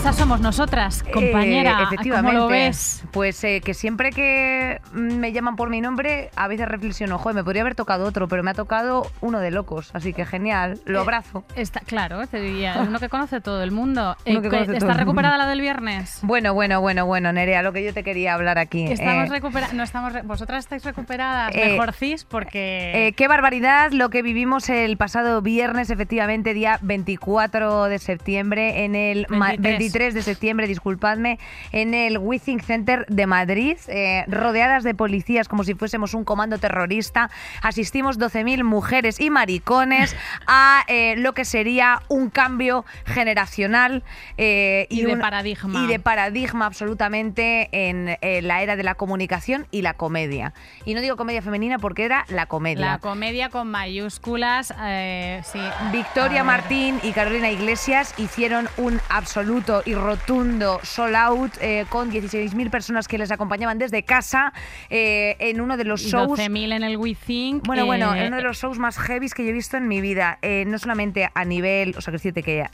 Esas somos nosotras, compañera. Eh, efectivamente. ¿Cómo lo ves? Pues eh, que siempre que me llaman por mi nombre, a veces reflexiono, joder, me podría haber tocado otro, pero me ha tocado uno de locos, así que genial, Eh, lo abrazo. Está, claro, te diría, uno que conoce todo el mundo. Uno que ¿qué- conoce todo ¿Está recuperada mundo. la del viernes? Bueno, bueno, bueno, bueno, Nerea, lo que yo te quería hablar aquí. Estamos eh, recuperadas. No estamos. re- Vosotras estáis recuperadas. eh, Mejor cis, porque. Eh, qué barbaridad lo que vivimos el pasado viernes, efectivamente, día 24 de septiembre, en el ma- 23. 23 de septiembre, disculpadme, en el Withing Center de Madrid, eh, rodeadas de policías como si fuésemos un comando terrorista. Asistimos 12.000 mujeres y maricones a eh, lo que sería un cambio generacional eh, Y de un- paradigma. y de paradigma absolutamente en eh, la era de la comunicación y la comedia. Y no digo comedia femenina porque era la comedia. la comedia con mayúsculas. sí. Victoria. Martín y Carolina Iglesias hicieron un absoluto y rotundo sold out eh, con 16.000 personas que les acompañaban desde casa eh, en uno de los shows 12.000 en el We Think. bueno, bueno, eh, es uno de los shows más heavies que yo he visto en mi vida. Eh, no solamente a nivel, o sea, que decirte que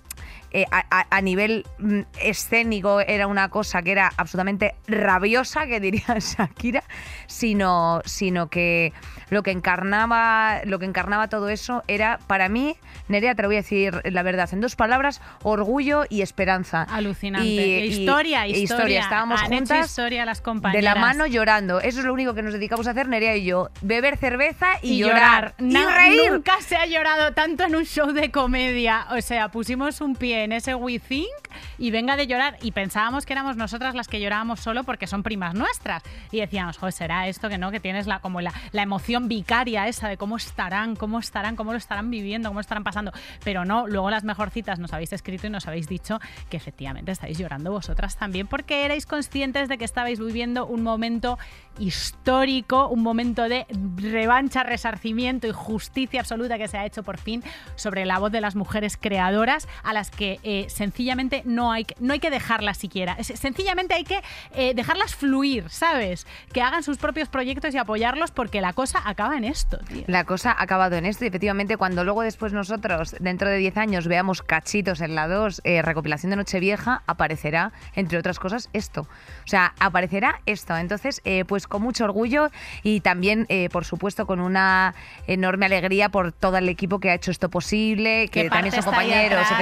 eh, a, nivel mm, escénico era una cosa que era absolutamente rabiosa, que diría Shakira, sino, sino que lo que encarnaba, lo que encarnaba todo eso era, para mí, Nerea, te lo voy a decir la verdad, en dos palabras, orgullo y esperanza. Alucinante. Y- E y- historia, historia. Estábamos Han juntas historia las de compañeras. la mano llorando. Eso es lo único que nos dedicamos a hacer, Nerea y yo. Beber cerveza y, llorar. Y No, reír. Nunca se ha llorado tanto en un show de comedia. O sea, pusimos un pie en ese We Think y venga de llorar. Y pensábamos que éramos nosotras las que llorábamos solo porque son primas nuestras. Y decíamos, joder, será esto que no, que tienes la, como la, la emoción vicaria esa de cómo estarán, cómo estarán, cómo lo estarán viviendo, cómo lo estarán pasando. Pero no, luego las mejorcitas nos habéis escrito y nos habéis dicho que efectivamente estáis llorando vosotras también porque erais conscientes de que estabais viviendo un momento histórico, un momento de revancha, resarcimiento y justicia absoluta que se ha hecho por fin sobre la voz de las mujeres creadoras a las que eh, sencillamente no hay, que- no hay que dejarlas siquiera. Sencillamente hay que eh, dejarlas fluir, ¿sabes? Que hagan sus propios proyectos y apoyarlos porque la cosa acaba en esto, tío. La cosa ha acabado en esto y efectivamente cuando luego después nosotros, dentro de 10 años, veamos cachitos en la 2, eh, recopilación de Nochevieja, aparecerá, entre otras cosas, esto. O sea, aparecerá esto. Entonces, pues con mucho orgullo y también, por supuesto, con una enorme alegría por todo el equipo que ha hecho esto posible, que ¿Qué también son compañeros, atrás?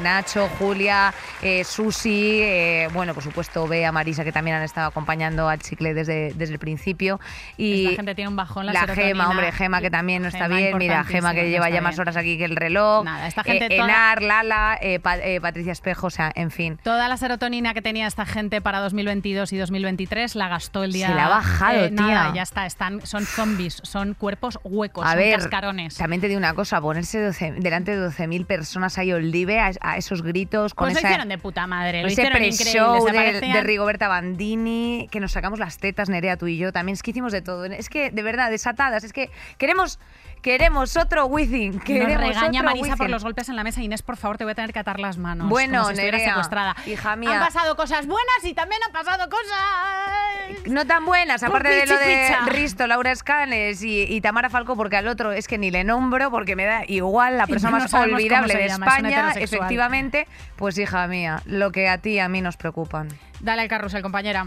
Nacho, Julia, eh, Susi, eh, bueno, por supuesto, Bea, Marisa, que también han estado acompañando al chicle desde, desde el principio. Y Esta gente tiene un bajón, la la. Gema, hombre, Gema que también no está bien. Mira, Gema que lleva ya más bien. horas aquí que el reloj. Nada, esta gente Eh, toda- Enar, Lala, Pa- Patricia Espejo, o sea, en fin. Toda la serotonina que tenía esta gente para 2022 y 2023 la gastó el día. Se la ha bajado, nada, tía. ya está. Están, son zombies, son cuerpos huecos, A son ver, cascarones. también te digo una cosa, ponerse 12 delante de 12.000 personas ahí Oldive a, a esos gritos con Pues lo esa, hicieron de puta madre, lo ese pre-show de Rigoberta Bandini, que nos sacamos las tetas, Nerea, tú y yo, también es que hicimos de todo. Es que, de verdad, desatadas, es que queremos, queremos otro Within, Nos queremos regaña otro Marisa por Within. los golpes en la mesa. Inés, por favor, te voy a tener que atar las manos. Bueno, como si Nerea, secuestrada. hija mía. Han pasado cosas buenas y también han pasado cosas. No tan buenas, aparte de lo de. Risto, Laura Escanes y, y Tamara Falco, porque al otro es que ni le nombro, porque me da igual la persona no más olvidable de llama, España, efectivamente. Pues hija mía, lo que a ti y a mí nos preocupan. Dale al carrusel, compañera.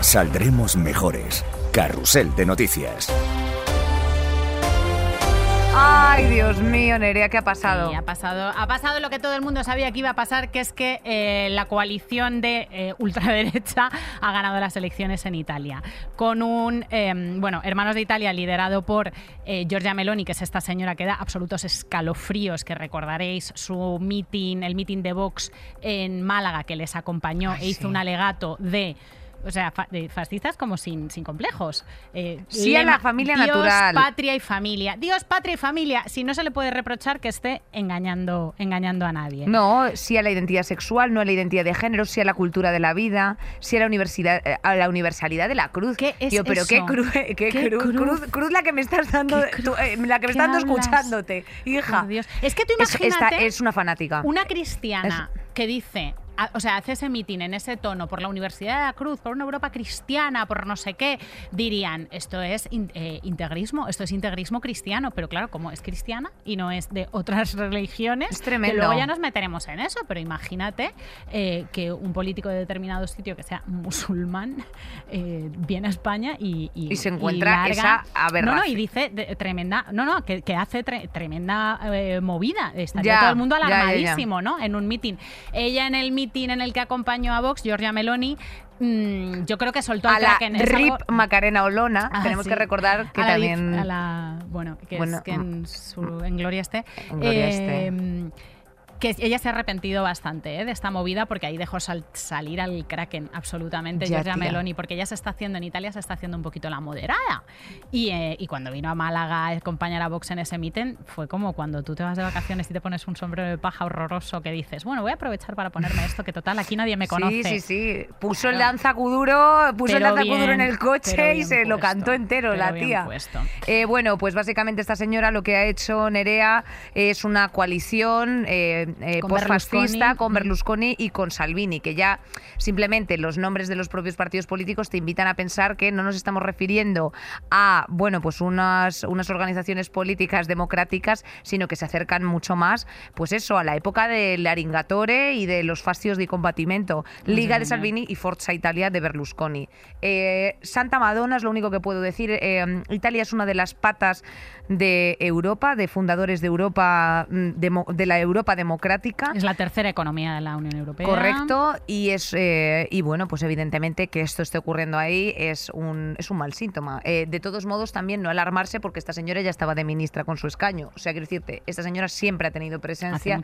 Saldremos mejores. Carrusel de noticias. Ay, Dios mío, Nerea, ¿qué ha pasado? Sí, ha pasado, ha pasado lo que todo el mundo sabía que iba a pasar, que es que eh, la coalición de eh, ultraderecha ha ganado las elecciones en Italia. Con un, eh, bueno, Hermanos de Italia liderado por eh, Giorgia Meloni, que es esta señora que da absolutos escalofríos, que recordaréis su meeting, el meeting de Vox en Málaga, que les acompañó Ay, e hizo sí. un alegato de... O sea, fa- fascistas como sin, sin complejos. Eh, Sí a la familia Dios, natural. patria y familia. Dios, patria y familia. Si no se le puede reprochar que esté engañando, engañando a nadie. No, sí a la identidad sexual, no a la identidad de género, sí a la cultura de la vida, sí a la universidad, eh, a la universalidad de la cruz. ¿Qué es Tío, pero eso? qué, cru- qué ¿Qué cruz, cruz? cruz, cruz la que me estás dando, ¿Qué tú, eh, la que me ¿Qué estás dando escuchándote, hija. Dios. Es que tú Es- esta imagínate es una fanática. una cristiana que dice a- o sea, hace ese mitin en ese tono por la Universidad de la Cruz, por una Europa cristiana, por no sé qué, dirían, esto es in- eh, integrismo, esto es integrismo cristiano, pero claro, como es cristiana y no es de otras religiones, Es tremendo. que luego ya nos meteremos en eso, pero imagínate eh, que un político de determinado sitio que sea musulmán eh, viene a España y, Y se encuentra larga- esa aberración. No, no, y dice de- tremenda, no, no, que, que hace tre- tremenda movida, estaría Ya, todo el mundo ya, ya, ya. alarmadísimo, ¿no? En un mitin. Ella en el mitin en el que acompañó a Vox, Giorgia Meloni, mm, yo creo que soltó A la. Es RIP algo- Macarena Olona, Ah, tenemos sí. que recordar que A la Liz- también... a la- bueno, que, Bueno, es, que en, su- en gloria esté. En gloria esté. Que ella se ha arrepentido bastante ¿eh? de esta movida porque ahí dejó sal- salir al Kraken absolutamente Ya, Giorgia tía. Meloni porque ella se está haciendo en Italia se está haciendo un poquito la moderada y, eh, y cuando vino a Málaga a acompañar a Vox en ese meeting fue como cuando tú te vas de vacaciones y te pones un sombrero de paja horroroso que dices bueno voy a aprovechar para ponerme esto que total aquí nadie me conoce Sí, sí, sí. Puso el Claro. danza kuduro, puso el Pero danza kuduro en el coche y se lo cantó entero la tía. Eh, bueno, pues básicamente esta señora lo que ha hecho Nerea es una coalición eh, eh, Con postfascista Berlusconi. con Mm. Berlusconi y con Salvini, que ya simplemente los nombres de los propios partidos políticos te invitan a pensar que no nos estamos refiriendo a, bueno, pues unas, unas organizaciones políticas democráticas, sino que se acercan mucho más, pues eso, a la época del Aringatore y de los fascios de combatimento. Liga de. Salvini y Forza Italia de Berlusconi. Eh, Santa Madonna es lo único que puedo decir. Eh, Italia es una de las patas de Europa, de fundadores de Europa, mm, demo- de la Europa democrática. Es la tercera economía de la Unión Europea Correcto, y es eh, y bueno, pues evidentemente que esto esté ocurriendo ahí es un, es un mal síntoma. Eh, de todos modos, también no alarmarse porque esta señora ya estaba de ministra con su escaño. O sea, quiero decirte, esta señora siempre ha tenido presencia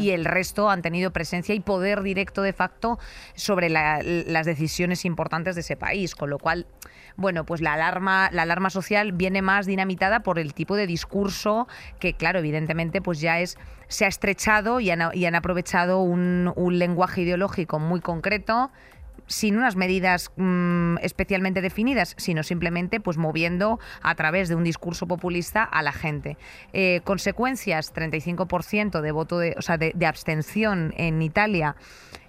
y el resto han tenido presencia y poder directo de facto sobre la- las decisiones importantes de ese país, con lo cual, bueno, pues la alarma, la alarma social viene más dinamitada por el tipo de discurso que, claro, evidentemente, pues ya es se ha estrechado y han, aprovechado un, lenguaje ideológico muy concreto sin unas medidas mm, especialmente definidas, sino simplemente pues moviendo a través de un discurso populista a la gente. Eh, consecuencias, 35% de voto de, o sea, de abstención en Italia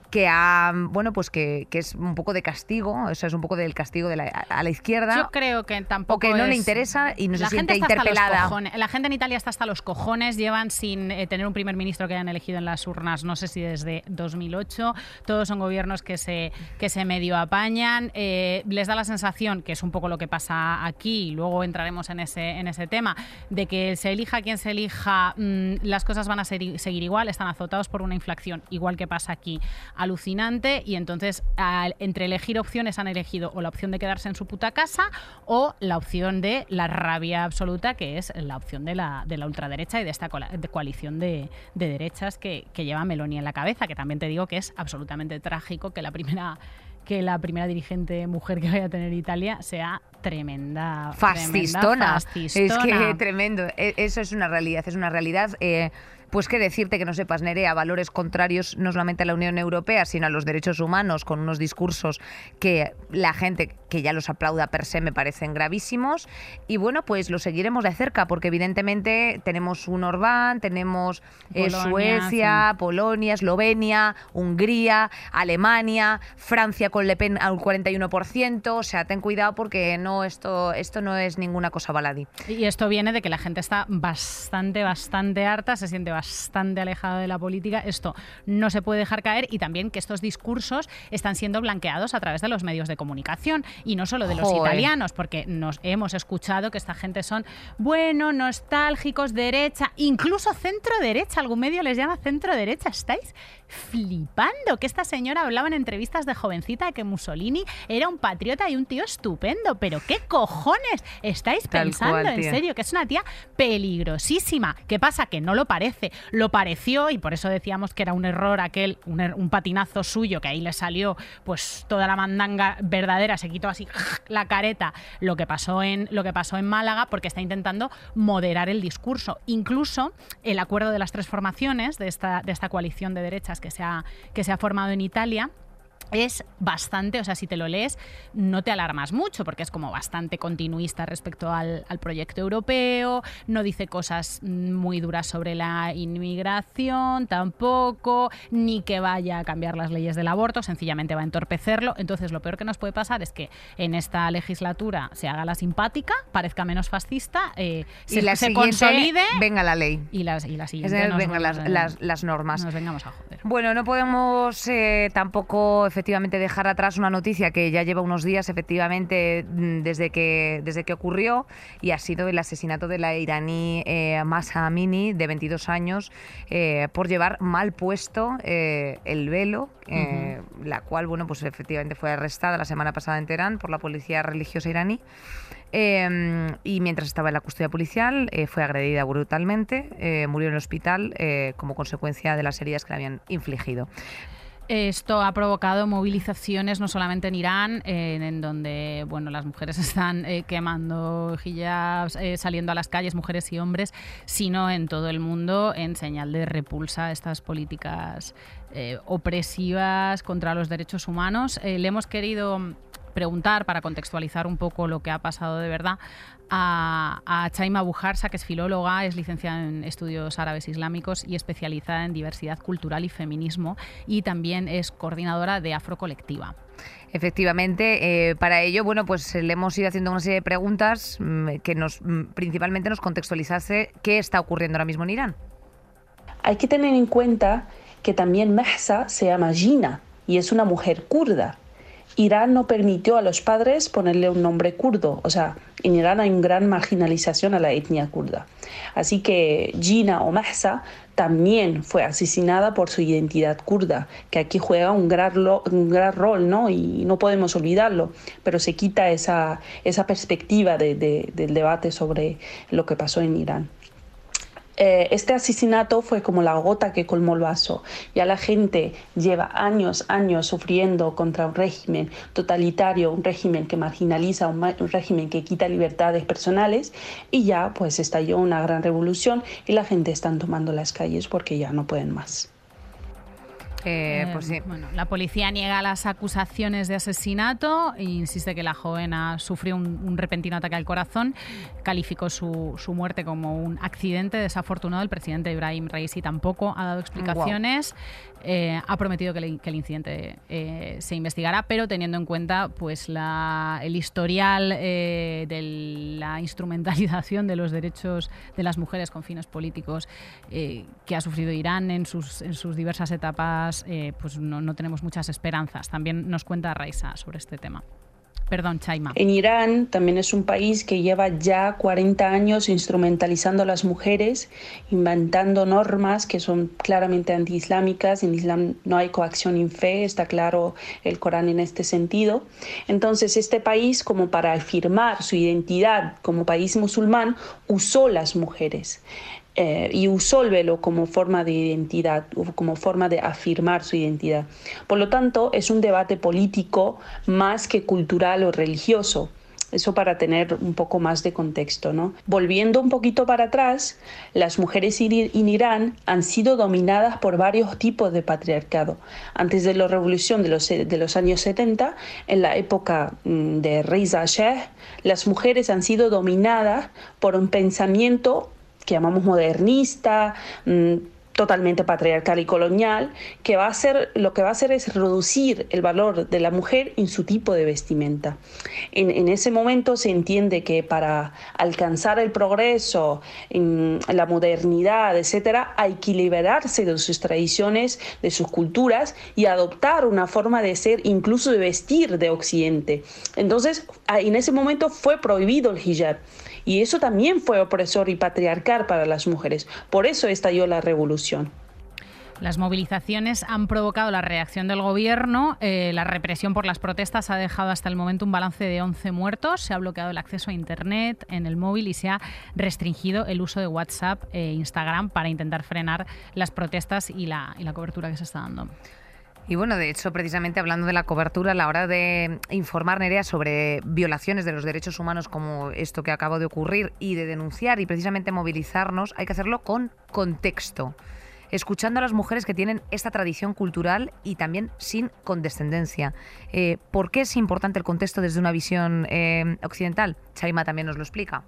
que ha, bueno, pues que, que es un poco de castigo, o sea, es un poco del castigo de la, a la izquierda. Yo creo que tampoco. o que no le es- interesa y no se la siente gente interpelada. La gente en Italia está hasta los cojones. Llevan sin eh, tener un primer ministro que hayan elegido en las urnas, no sé si desde 2008. Todos son gobiernos que se, que se medio apañan. Eh, les da la sensación, que es un poco lo que pasa aquí, y luego entraremos en ese, en ese tema, de que se elija quien se elija, mm, las cosas van a ser- seguir igual. Están azotados por una inflación, igual que pasa aquí, alucinante. Y entonces, al- entre elegir opciones, han elegido o la opción de quedarse en su puta casa o la opción de la rabia absoluta, que es la opción de la, de la ultraderecha y de esta coalición de, de derechas que, que lleva Meloni en la cabeza, que también te digo que es absolutamente trágico que la primera que la primera dirigente mujer que vaya a tener Italia sea tremenda fascistona. tremenda Es que fascistona. tremendo. E- Eso es una realidad, es una realidad. eh, pues qué decirte que no sepas, Nerea, valores contrarios no solamente a la Unión Europea, sino a los derechos humanos, con unos discursos que la gente que ya los aplauda per se me parecen gravísimos. Y bueno, pues lo seguiremos de cerca, porque evidentemente tenemos un Orbán, tenemos eh, Polonia, Suecia, Polonia, Eslovenia, Hungría, Alemania, Francia con Le Pen al 41%. O sea, ten cuidado porque no esto, esto no es ninguna cosa baladí. Y esto viene de que la gente está bastante, bastante harta, se siente bastante alejada de la política. Esto no se puede dejar caer y también que estos discursos están siendo blanqueados a través de los medios de comunicación y no solo de los Joder. italianos, porque nos hemos escuchado que esta gente son, bueno, nostálgicos, derecha, incluso centro derecha. Algún medio les llama centro derecha. ¿Estáis flipando? Que esta señora hablaba en entrevistas de jovencita de que Mussolini era un patriota y un tío estupendo. Pero ¿qué cojones estáis Tal pensando? cual, en serio, que es una tía peligrosísima. ¿Qué pasa? Que no lo parece. Lo pareció y por eso decíamos que era un error aquel, un, er- un patinazo suyo, que ahí le salió pues toda la mandanga verdadera, se quitó así la careta, lo que pasó en, lo que pasó en Málaga, porque está intentando moderar el discurso. Incluso el acuerdo de las tres formaciones de esta, de esta coalición de derechas que que se ha formado en Italia es bastante, o sea, si te lo lees, no te alarmas mucho, porque es como bastante continuista respecto al, al, proyecto europeo, no dice cosas muy duras sobre la inmigración tampoco, ni que vaya a cambiar las leyes del aborto, sencillamente va a entorpecerlo. Entonces, lo peor que nos puede pasar es que en esta legislatura se haga la simpática, parezca menos fascista, eh, y se, la se siguiente, consolide venga la ley. y, las, y la Es siguiente decir, nos vengan las, vamos a- las- las normas. nos vengamos a joder. Bueno, no podemos eh, tampoco efectivamente dejar atrás una noticia que ya lleva unos días efectivamente mm, desde que, desde que ocurrió y ha sido el asesinato de la iraní eh, Masa Amini de 22 años eh, por llevar mal puesto eh, el velo, eh, la cual bueno pues efectivamente fue arrestada la semana pasada en Teherán por la policía religiosa iraní. Eh, y mientras estaba en la custodia policial eh, fue agredida brutalmente, eh, murió en el hospital como consecuencia de las heridas que le habían infligido. Esto ha provocado movilizaciones no solamente en Irán, en donde bueno, las mujeres están eh, quemando hijabs, eh, saliendo a las calles, mujeres y hombres, sino en todo el mundo en señal de repulsa a estas políticas eh, opresivas contra los derechos humanos. Le hemos querido preguntar para contextualizar un poco lo que ha pasado de verdad a, a Chaima Bujarsa, que es filóloga, es licenciada en estudios árabes islámicos y especializada en diversidad cultural y feminismo y también es coordinadora de Afrocolectiva. Efectivamente, eh, para ello, bueno, pues le hemos ido haciendo una serie de preguntas mm, que nos mm, principalmente nos contextualizase qué está ocurriendo ahora mismo en Irán. Hay que tener en cuenta que también Mahsa se llama Gina y es una mujer kurda. Irán no permitió a los padres ponerle un nombre kurdo, o sea, en Irán hay una gran marginalización a la etnia kurda. Así que Gina o Mahsa también fue asesinada por su identidad kurda, que aquí juega un gran, un gran rol, ¿no? Y no podemos olvidarlo, pero se quita esa, esa perspectiva de- de- del debate sobre lo que pasó en Irán. Eh, este asesinato fue como la gota que colmó el vaso. Ya la gente lleva años, años sufriendo contra un régimen totalitario, un régimen que marginaliza, un, ma- un régimen que quita libertades personales y ya pues estalló una gran revolución y la gente está tomando las calles porque ya no pueden más. Eh, Eh, pues sí. bueno, la policía niega las acusaciones de asesinato e insiste que la joven ha sufrido un, un repentino ataque al corazón. Calificó su, su muerte como un accidente desafortunado. El presidente Ibrahim Raisi tampoco ha dado explicaciones. Eh, ha prometido que, el incidente eh, se investigará, pero teniendo en cuenta pues el historial eh, de la instrumentalización de los derechos de las mujeres con fines políticos que ha sufrido Irán en sus, en sus diversas etapas, pues no, no tenemos muchas esperanzas. También nos cuenta Raisa sobre este tema. Perdón, Chaima. En Irán también es un país que lleva ya 40 años instrumentalizando a las mujeres, inventando normas que son claramente antiislámicas. En Islam no hay coacción en fe, está claro el Corán en este sentido. Entonces, este país, como para afirmar su identidad como país musulmán, usó las mujeres. Eh, y usó el velo como forma de identidad, como forma de afirmar su identidad. Por lo tanto, es un debate político más que cultural o religioso. Eso para tener un poco más de contexto, ¿no? Volviendo un poquito para atrás, las mujeres en Irán han sido dominadas por varios tipos de patriarcado. Antes de la revolución de los, de los años 70, en la época mm, de Reza Shah, las mujeres han sido dominadas por un pensamiento que llamamos modernista, mm, totalmente patriarcal y colonial, que va a hacer, lo que va a hacer es reducir el valor de la mujer en su tipo de vestimenta. En, ese momento se entiende que para alcanzar el progreso, la modernidad, etcétera, hay que liberarse de sus tradiciones, de sus culturas y adoptar una forma de ser, incluso de vestir de Occidente. Entonces, en ese momento fue prohibido el hijab. Y eso también fue opresor y patriarcal para las mujeres. Por eso estalló la revolución. Las movilizaciones han provocado la reacción del gobierno. eh, la represión por las protestas ha dejado hasta el momento un balance de 11 muertos. Se ha bloqueado el acceso a Internet en el móvil y se ha restringido el uso de WhatsApp e Instagram para intentar frenar las protestas y la, y la cobertura que se está dando. Y bueno, de hecho, precisamente hablando de la cobertura, a la hora de informar, Nerea, sobre violaciones de los derechos humanos como esto que acaba de ocurrir y de denunciar y precisamente movilizarnos, hay que hacerlo con contexto. escuchando a las mujeres que tienen esta tradición cultural y también sin condescendencia. Eh, ¿Por qué es importante el contexto desde una visión eh, occidental? Chaima también nos lo explica.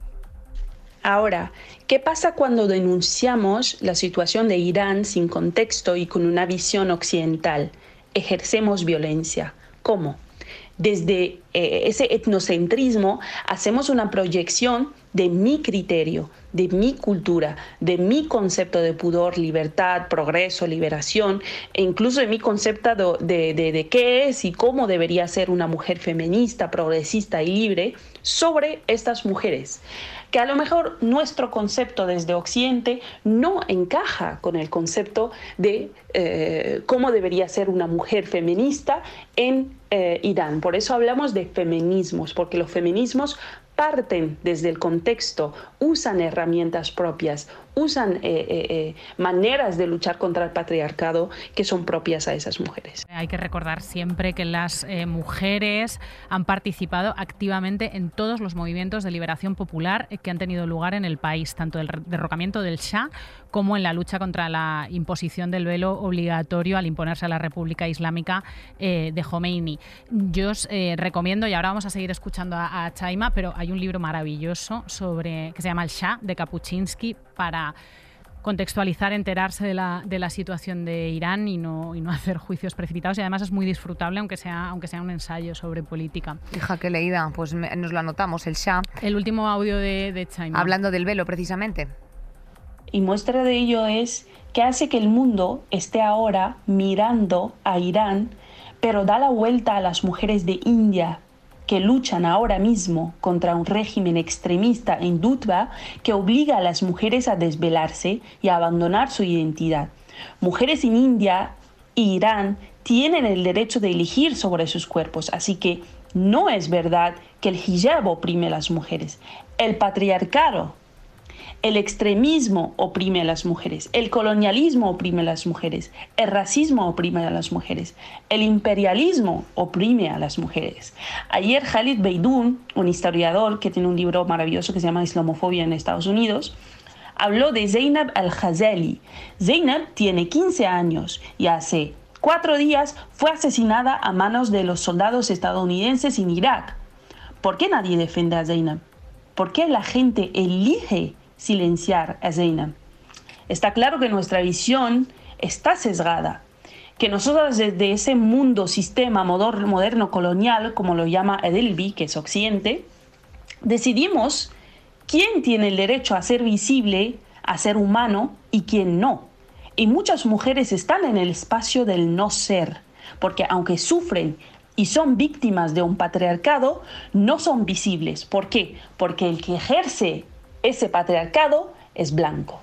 Ahora, ¿qué pasa cuando denunciamos la situación de Irán sin contexto y con una visión occidental? Ejercemos violencia. ¿Cómo? Desde eh, ese etnocentrismo hacemos una proyección de mi criterio, de mi cultura, de mi concepto de pudor, libertad, progreso, liberación, e incluso de mi concepto de, de, qué es y cómo debería ser una mujer feminista, progresista y libre sobre estas mujeres que a lo mejor nuestro concepto desde Occidente no encaja con el concepto de eh, cómo debería ser una mujer feminista en eh, Irán. Por eso hablamos de feminismos, porque los feminismos parten desde el contexto, usan herramientas propias, usan eh, eh, eh, maneras de luchar contra el patriarcado que son propias a esas mujeres. Hay que recordar siempre que las mujeres han participado activamente en todos los movimientos de liberación popular que han tenido lugar en el país, tanto el derrocamiento del Shah como en la lucha contra la imposición del velo obligatorio al imponerse a la República Islámica de Khomeini. Yo os recomiendo, y ahora vamos a seguir escuchando a, a Chaima, pero hay un libro maravilloso sobre que se llama El Shah de Kapuczynski para contextualizar, enterarse de la, de la situación de Irán y no, y no hacer juicios precipitados. Y además es muy disfrutable, aunque sea, aunque sea un ensayo sobre política. Hija, qué leída. Pues nos lo anotamos, el Shah. El último audio de, de Chaima. Hablando del velo, precisamente. Y muestra de ello es que hace que el mundo esté ahora mirando a Irán, pero da la vuelta a las mujeres de India, que luchan ahora mismo contra un régimen extremista en Dutba que obliga a las mujeres a desvelarse y a abandonar su identidad. Mujeres en India e Irán tienen el derecho de elegir sobre sus cuerpos, así que no es verdad que el hijab oprime a las mujeres. El patriarcado el extremismo oprime a las mujeres, el colonialismo oprime a las mujeres, el racismo oprime a las mujeres, el imperialismo oprime a las mujeres. Ayer Khalid Beidoun, un historiador que tiene un libro maravilloso que se llama Islamofobia en Estados Unidos, habló de Zainab al-Ghazali. Zainab tiene 15 años y hace cuatro días fue asesinada a manos de los soldados estadounidenses en Irak. ¿Por qué nadie defiende a Zainab? ¿Por qué la gente elige silenciar a Zeina. Está claro que nuestra visión está sesgada, que nosotros desde ese mundo, sistema moderno colonial, como lo llama Edelby, que es Occidente, decidimos quién tiene el derecho a ser visible, a ser humano y quién no. Y muchas mujeres están en el espacio del no ser, porque aunque sufren y son víctimas de un patriarcado, no son visibles. ¿Por qué? Porque el que ejerce ese patriarcado es blanco.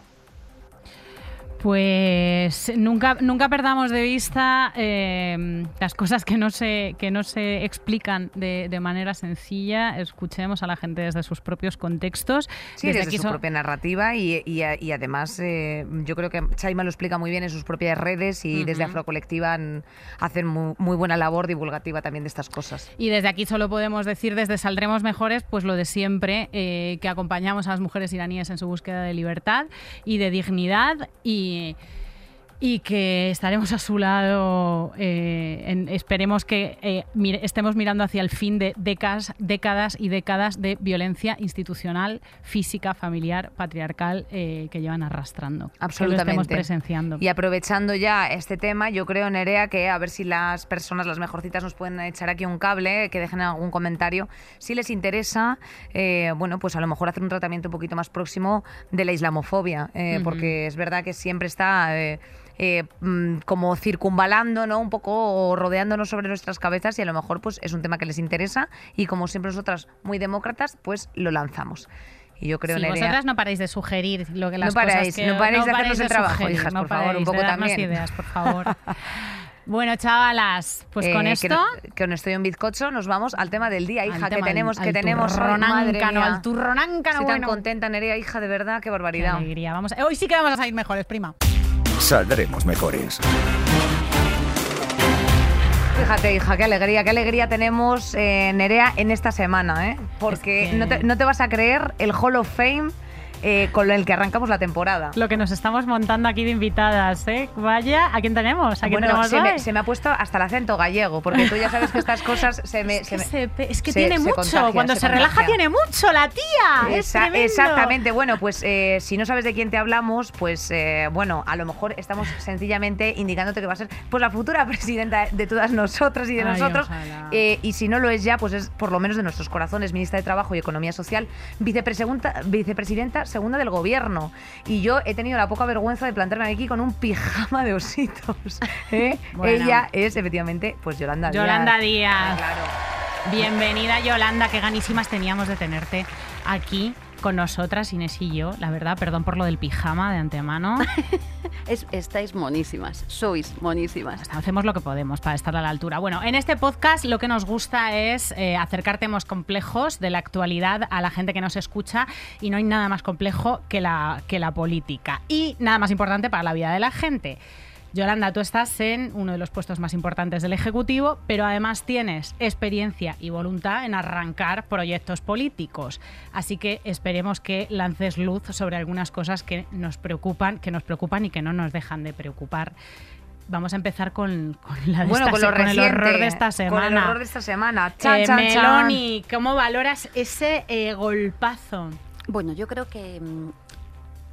Pues nunca, nunca perdamos de vista eh, las cosas que no se, que no se explican de, manera sencilla. Escuchemos a la gente desde sus propios contextos. Sí, desde, su propia narrativa y, además eh, yo creo que Chaima lo explica muy bien en sus propias redes y desde Afrocolectiva hacen muy, buena labor divulgativa también de estas cosas. Y desde aquí solo podemos decir, desde Saldremos Mejores, pues lo de siempre, eh, que acompañamos a las mujeres iraníes en su búsqueda de libertad y de dignidad y Yeah. Y, que estaremos a su lado. Eh, esperemos que eh, estemos mirando hacia el fin de décadas, décadas y décadas de violencia institucional, física, familiar, patriarcal eh, que llevan arrastrando. Absolutamente. Que lo estemos presenciando. Y aprovechando ya este tema, yo creo, Nerea, que a ver si las personas, las mejorcitas, nos pueden echar aquí un cable, que dejen algún comentario. Si les interesa, bueno, pues a lo mejor hacer un tratamiento un poquito más próximo de la islamofobia, porque es verdad que siempre está eh, mm, como circunvalando, ¿no? Un poco rodeándonos sobre nuestras cabezas y a lo mejor pues es un tema que les interesa y como siempre nosotras muy demócratas, pues lo lanzamos. Y yo creo, sí, vosotras no paréis de sugerir lo que las no paráis, cosas que, no paráis de hacernos el trabajo, hijas, no por favor, un poco de también. ideas, por favor. Bueno, chavalas, pues con eh, esto. Con esto y un bizcocho nos vamos al tema del día, hija, que tenemos, al, que tenemos. Turronáncano, al turronáncano, Estoy tan contenta, Nerea, hija, de verdad, qué barbaridad. Qué alegría. Vamos, hoy sí que vamos a salir mejores, prima. Saldremos mejores. Fíjate, hija, qué alegría, qué alegría tenemos, eh, Nerea, en esta semana, ¿eh? Porque no, te, no te vas a creer el Hall of Fame eh, con el que arrancamos la temporada. Lo que nos estamos montando aquí de invitadas, ¿eh? Vaya, ¿a quién tenemos? ¿A quién Bueno, tenemos se me, se me ha puesto hasta el acento gallego, porque tú ya sabes que estas cosas se me... Es que, se me- es que se- tiene mucho. contagia, Cuando se relaja contagia. tiene mucho la tía. Esa- exactamente. Bueno, pues eh, si no sabes de quién te hablamos, pues eh, bueno, a lo mejor estamos sencillamente indicándote que va a ser pues la futura presidenta de todas nosotras y de Ay, nosotros. Eh, y si no lo es ya, pues es por lo menos de nuestros corazones, ministra de Trabajo y Economía Social, vicepresidenta, vicepresidenta segunda del gobierno. Y yo he tenido la poca vergüenza de plantarme aquí con un pijama de ositos. ¿eh? Bueno. Ella es efectivamente, pues Yolanda Díaz. Yolanda Díaz. Claro. Bienvenida, Yolanda. Qué ganísimas teníamos de tenerte aquí con nosotras, Inés y yo. La verdad, perdón por lo del pijama de antemano. Es- estáis monísimas, sois monísimas. Hacemos lo que podemos para estar a la altura. Bueno, en este podcast lo que nos gusta es eh, acercar temas complejos de la actualidad a la gente que nos escucha y no hay nada más complejo que la, que la política y nada más importante para la vida de la gente. Yolanda, tú estás en uno de los puestos más importantes del Ejecutivo, pero además tienes experiencia y voluntad en arrancar proyectos políticos. Así que esperemos que lances luz sobre algunas cosas que nos preocupan, que nos preocupan y que no nos dejan de preocupar. Vamos a empezar con, con la de Bueno, esta con lo con el horror de esta semana. Con el horror de esta semana. Chan, Eh, chan, chan. Meloni, ¿cómo valoras ese eh, golpazo? Bueno, yo creo que mm,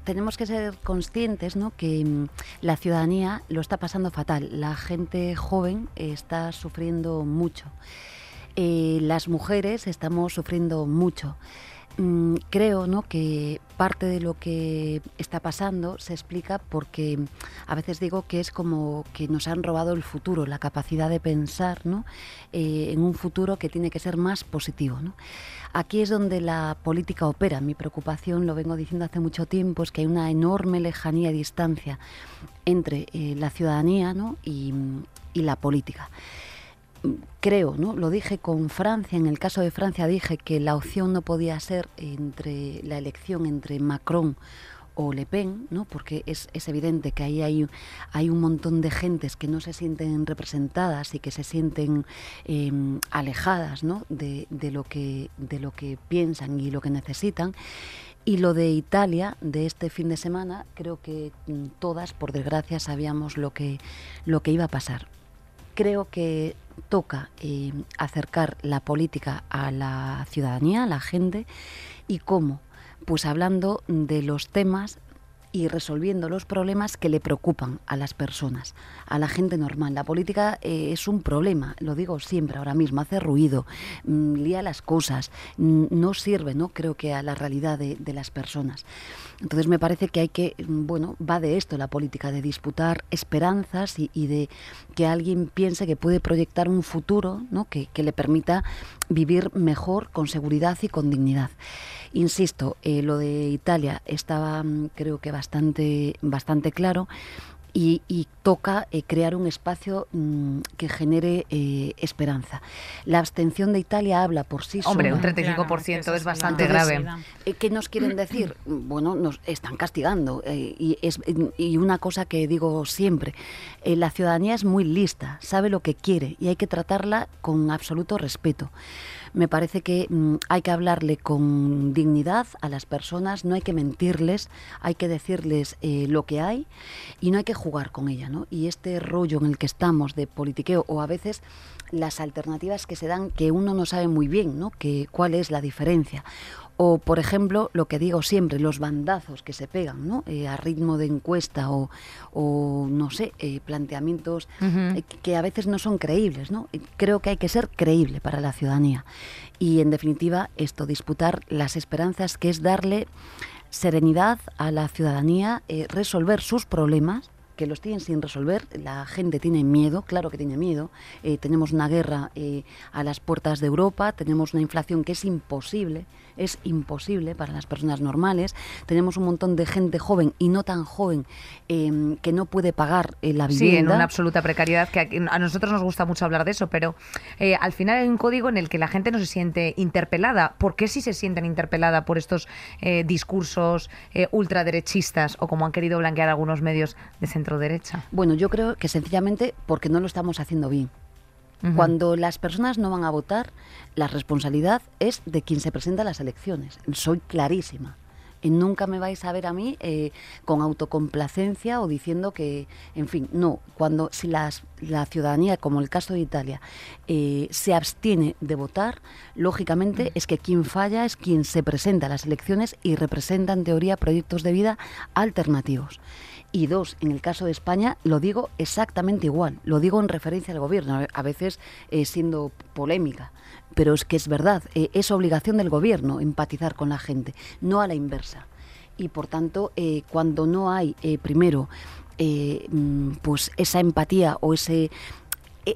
tenemos que ser conscientes ¿no? que mm, la ciudadanía lo está pasando fatal. La gente joven está sufriendo mucho. Eh, las mujeres estamos sufriendo mucho. Mm, creo ¿no? que parte de lo que está pasando se explica porque a veces digo que es como que nos han robado el futuro, la capacidad de pensar ¿no? Eh, en un futuro que tiene que ser más positivo. ¿no? Aquí es donde la política opera. Mi preocupación, lo vengo diciendo hace mucho tiempo, es que hay una enorme lejanía y distancia entre eh, la ciudadanía ¿no? y, y la política creo, ¿no? Lo dije con Francia, en el caso de Francia dije que la opción no podía ser entre la elección entre Macron o Le Pen, ¿no? porque es, es evidente que ahí hay, hay un montón de gentes que no se sienten representadas y que se sienten eh, alejadas ¿no? de, de lo que, de lo que piensan y lo que necesitan. Y lo de Italia, de este fin de semana, creo que mm, todas, por desgracia, sabíamos lo que, lo que iba a pasar creo que toca eh, acercar la política a la ciudadanía, a la gente, y cómo, pues hablando de los temas y resolviendo los problemas que le preocupan a las personas, a la gente normal. La política eh, es un problema, lo digo siempre ahora mismo, hace ruido, mm, lía las cosas, mm, no sirve, ¿no? Creo que a la realidad de, de las personas. Entonces me parece que hay que, mm, bueno, va de esto la política, de disputar esperanzas y, y de que alguien piense que puede proyectar un futuro, ¿no? Que, que le permita vivir mejor, con seguridad y con dignidad. Insisto, eh, lo de Italia estaba, mm, creo que bastante, bastante claro. Y, y toca eh, crear un espacio mm, que genere eh, esperanza. La abstención de Italia habla por sí Hombre, sola. un 35% Claro, es bastante grave. Eh, ¿Qué nos quieren decir? Bueno, nos están castigando. eh, y, es, y una cosa que digo siempre, eh, la ciudadanía es muy lista, sabe lo que quiere y hay que tratarla con absoluto respeto. Me parece que mm, hay que hablarle con dignidad a las personas, no hay que mentirles, hay que decirles eh, lo que hay y no hay que jugar con ella. ¿no? Y este rollo en el que estamos de politiqueo o a veces las alternativas que se dan que uno no sabe muy bien ¿no? que, cuál es la diferencia. O, por ejemplo, lo que digo siempre, los bandazos que se pegan ¿no? Eh, a ritmo de encuesta o, o no sé, eh, planteamientos eh, que- que a veces no son creíbles. ¿no? Creo que hay que ser creíble para la ciudadanía. Y, en definitiva, esto, disputar las esperanzas, que es darle serenidad a la ciudadanía, eh, resolver sus problemas que los tienen sin resolver, la gente tiene miedo, claro que tiene miedo, eh, tenemos una guerra eh, a las puertas de Europa, tenemos una inflación que es imposible, es imposible para las personas normales, tenemos un montón de gente joven y no tan joven eh, que no puede pagar eh, la vivienda. Sí, en una absoluta precariedad, que a nosotros nos gusta mucho hablar de eso, pero eh, al final hay un código en el que la gente no se siente interpelada. ¿Por qué sí se sienten interpelada por estos eh, discursos ultraderechistas o como han querido blanquear algunos medios de centro derecha? Bueno, yo creo que sencillamente porque no lo estamos haciendo bien. Cuando las personas no van a votar, la responsabilidad es de quien se presenta a las elecciones. Soy clarísima. Y nunca me vais a ver a mí eh, con autocomplacencia o diciendo que, en fin, no, cuando si las, la ciudadanía, como el caso de Italia, eh, se abstiene de votar, lógicamente es que quien falla es quien se presenta a las elecciones y representa en teoría proyectos de vida alternativos. Y dos, en el caso de España lo digo exactamente igual, lo digo en referencia al gobierno, a veces eh, siendo polémica, pero es que es verdad, eh, es obligación del gobierno empatizar con la gente, no a la inversa. Y por tanto, eh, cuando no hay, primero, mm, pues esa empatía o ese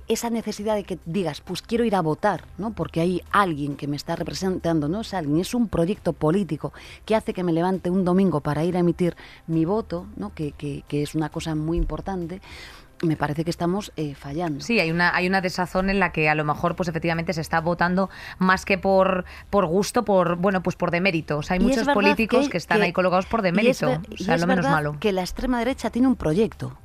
esa necesidad de que digas, pues quiero ir a votar, ¿no? Porque hay alguien que me está representando, no es alguien, es un proyecto político que hace que me levante un domingo para ir a emitir mi voto, ¿no? Que, que- que es una cosa muy importante. Me parece que estamos eh, fallando. Sí, hay una, hay una desazón en la que a lo mejor, pues efectivamente se está votando más que por, por gusto, por bueno, pues por demérito. O sea, hay Y muchos políticos que, están ahí colocados por y es demérito. o y sea, es lo menos verdad malo. Que la extrema derecha tiene un proyecto.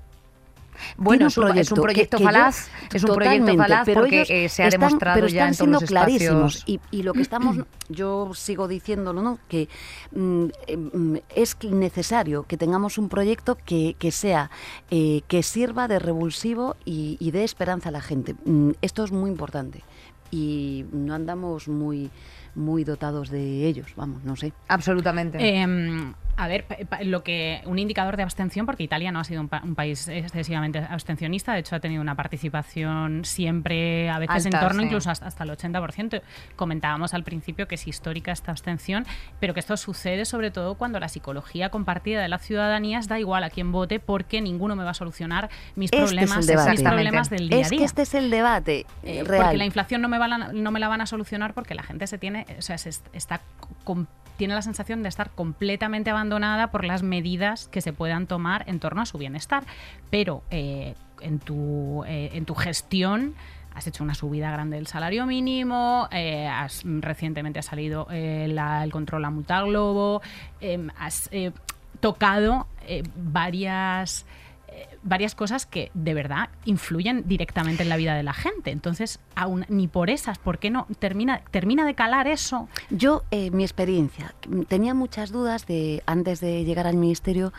Bueno, es un, es un que- proyecto que yo- falaz, es un proyecto falaz pero porque eh, se ha están- demostrado pero ya están en todos siendo los clarísimos espacios. y, y lo que estamos yo sigo diciéndolo no que mm, eh, mm, es que necesario que tengamos un proyecto que, que sea eh, que sirva de revulsivo y, y dé esperanza a la gente Mm, esto es muy importante y no andamos muy muy dotados de ellos vamos no sé Absolutamente. Em, a ver, lo que un indicador de abstención, porque Italia no ha sido un, pa- un país excesivamente abstencionista, de hecho ha tenido una participación siempre, a veces Alta, en torno sí. incluso hasta, hasta el 80%. Comentábamos al principio que es histórica esta abstención, pero que esto sucede sobre todo cuando la psicología compartida de la ciudadanía es da igual a quién vote porque ninguno me va a solucionar mis Este es problemas, mis problemas del día a es día. que este es el debate eh, Eh, real Porque la inflación no me, va la- no me la van a solucionar porque la gente se tiene, o sea, se est- está tiene la sensación de estar completamente abandonada por las medidas que se puedan tomar en torno a su bienestar. Pero eh, en, tu, eh, en tu gestión has hecho una subida grande del salario mínimo, eh, recientemente ha salido el control a multa globo, has tocado varias varias cosas que de verdad influyen directamente en la vida de la gente. Entonces, aún ni por esas, ¿por qué no termina, termina de calar eso? Yo, eh, mi experiencia, tenía muchas dudas de antes de llegar al ministerio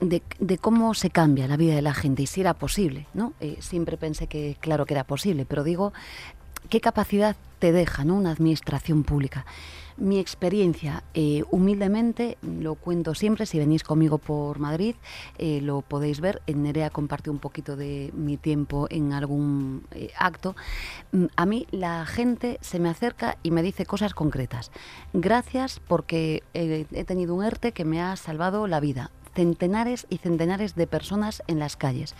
de, de cómo se cambia la vida de la gente y si era posible, ¿no? Eh, siempre pensé que, claro, que era posible, pero digo, ¿qué capacidad te deja, ¿no? Una administración pública. Mi experiencia, eh, humildemente, lo cuento siempre, si venís conmigo por Madrid, eh, lo podéis ver. En Nerea compartí un poquito de mi tiempo en algún eh, acto. Mm, A mí la gente se me acerca y me dice cosas concretas. Gracias porque he tenido un ERTE que me ha salvado la vida. Centenares y centenares de personas en las calles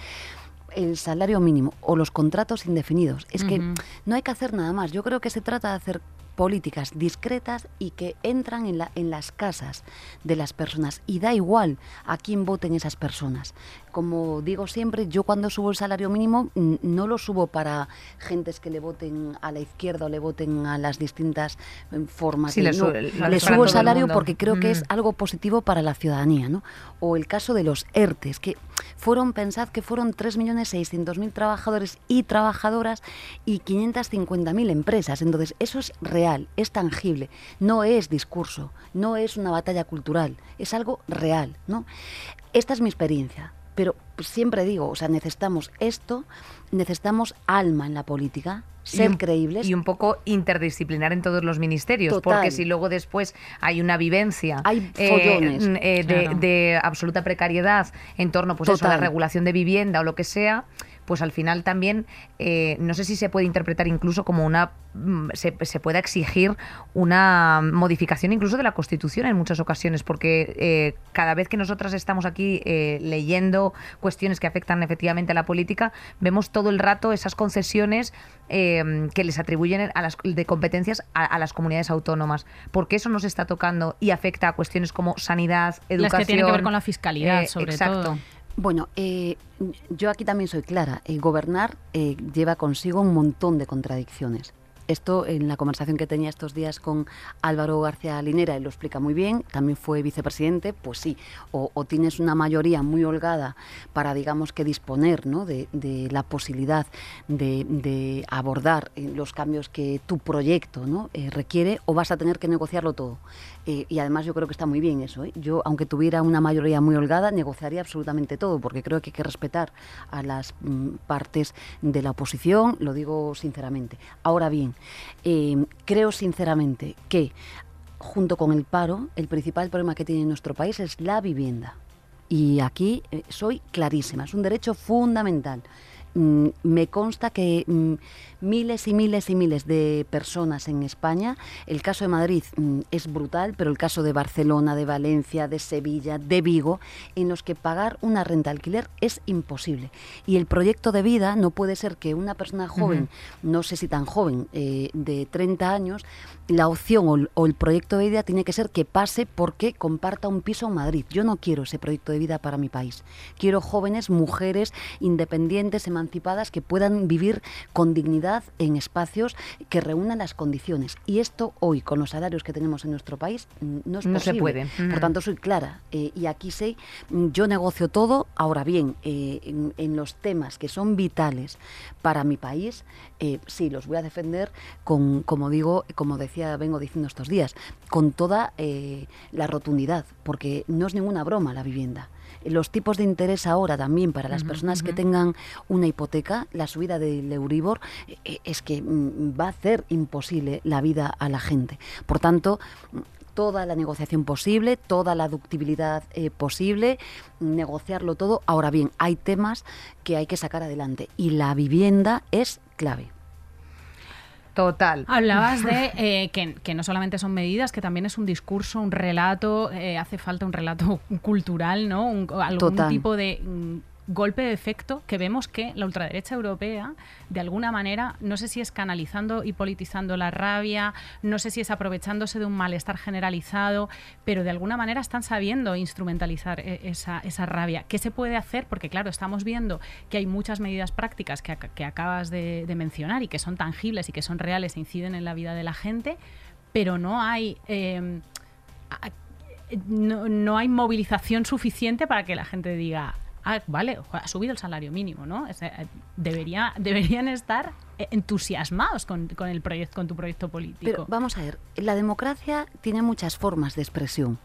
el salario mínimo o los contratos indefinidos. Es que no hay que hacer nada más. Yo creo que se trata de hacer políticas discretas y que entran en, la, en las casas de las personas. Y da igual a quién voten esas personas. Como digo siempre, yo cuando subo el salario mínimo no lo subo para gentes que le voten a la izquierda o le voten a las distintas eh, formas. Sí, de- le no, le- le subo el salario porque creo que es Mm. algo positivo para la ciudadanía, ¿no? O el caso de los ERTES, que fueron, pensad que fueron 3.600.000 trabajadores y trabajadoras y 550.000 empresas. Entonces, eso es real, es tangible, no es discurso, no es una batalla cultural, es algo real, ¿no? Esta es mi experiencia, pero siempre digo, o sea, necesitamos esto, necesitamos alma en la política, Y ser un- creíbles. Y un poco interdisciplinar en todos los ministerios, Total. porque si luego después hay una vivencia Hay eh, eh, de, Claro. de absoluta precariedad en torno pues eso, a la regulación de vivienda o lo que sea, pues al final también eh, no sé si se puede interpretar incluso como una mm, se, se pueda exigir una modificación incluso de la Constitución en muchas ocasiones, porque eh, cada vez que nosotras estamos aquí eh, leyendo cuestiones que afectan efectivamente a la política, vemos todo el rato esas concesiones eh, que les atribuyen a las, de competencias a, a las comunidades autónomas, porque eso nos está tocando y afecta a cuestiones como sanidad, educación. Las que tienen que ver con la fiscalidad, eh, sobre exacto. todo. Bueno, eh, yo aquí también soy clara. Eh, gobernar lleva consigo un montón de contradicciones. Esto en la conversación que tenía estos días con Álvaro García Linera, él lo explica muy bien, también fue vicepresidente, pues sí, o, tienes una mayoría muy holgada para, digamos, que disponer ¿no? de, la posibilidad de, abordar eh, los cambios que tu proyecto ¿no? Eh, requiere, o vas a tener que negociarlo todo. Eh, y además yo creo que está muy bien eso. Yo, aunque tuviera una mayoría muy holgada, negociaría absolutamente todo, porque creo que hay que respetar a las mm, partes de la oposición, lo digo sinceramente. Ahora bien, eh, creo sinceramente que junto con el paro, el principal problema que tiene nuestro país es la vivienda. Y aquí eh, soy clarísima, es un derecho fundamental. Mm, me consta que mm, miles y miles y miles de personas en España. El caso de Madrid mm, es brutal, pero el caso de Barcelona, de Valencia, de Sevilla, de Vigo, en los que pagar una renta alquiler es imposible. Y el proyecto de vida no puede ser que una persona joven, no sé si tan joven, eh, de 30 años, la opción o, el proyecto de vida tiene que ser que pase porque comparta un piso en Madrid. Yo no quiero ese proyecto de vida para mi país. Quiero jóvenes, mujeres independientes, emancipadas, que puedan vivir con dignidad en espacios que reúnan las condiciones. Y esto hoy, con los salarios que tenemos en nuestro país, no es no se puede. Por tanto, soy clara. Eh, y aquí sé, yo negocio todo. Ahora bien, eh, en, los temas que son vitales para mi país, eh, sí, los voy a defender con, como digo, como decía, vengo diciendo estos días, con toda la rotundidad, porque no es ninguna broma la vivienda los tipos de interés ahora también para las personas que tengan una hipoteca, la subida del Euribor eh, es que mm, va a hacer imposible la vida a la gente. Por tanto, toda la negociación posible, toda la ductibilidad eh, posible, negociarlo todo. Ahora bien, hay temas que hay que sacar adelante y la vivienda es clave. Total. Hablabas de eh, que, no solamente son medidas, que también es un discurso, un relato, eh, hace falta un relato cultural, ¿no? algún tipo de mm, golpe de efecto que vemos que la ultraderecha europea, de alguna manera, no sé si es canalizando y politizando la rabia, no sé si es aprovechándose de un malestar generalizado, pero de alguna manera están sabiendo instrumentalizar eh, esa, esa rabia. ¿Qué se puede hacer? Porque claro, estamos viendo que hay muchas medidas prácticas que, que acabas de, mencionar y que son tangibles y que son reales e inciden en la vida de la gente, pero no hay... Eh, no, no, hay movilización suficiente para que la gente diga, ah, vale, ha subido el salario mínimo, ¿no? Debería, deberían estar entusiasmados con, el proyecto, con tu proyecto político. Pero vamos a ver, la democracia tiene muchas formas de expresión.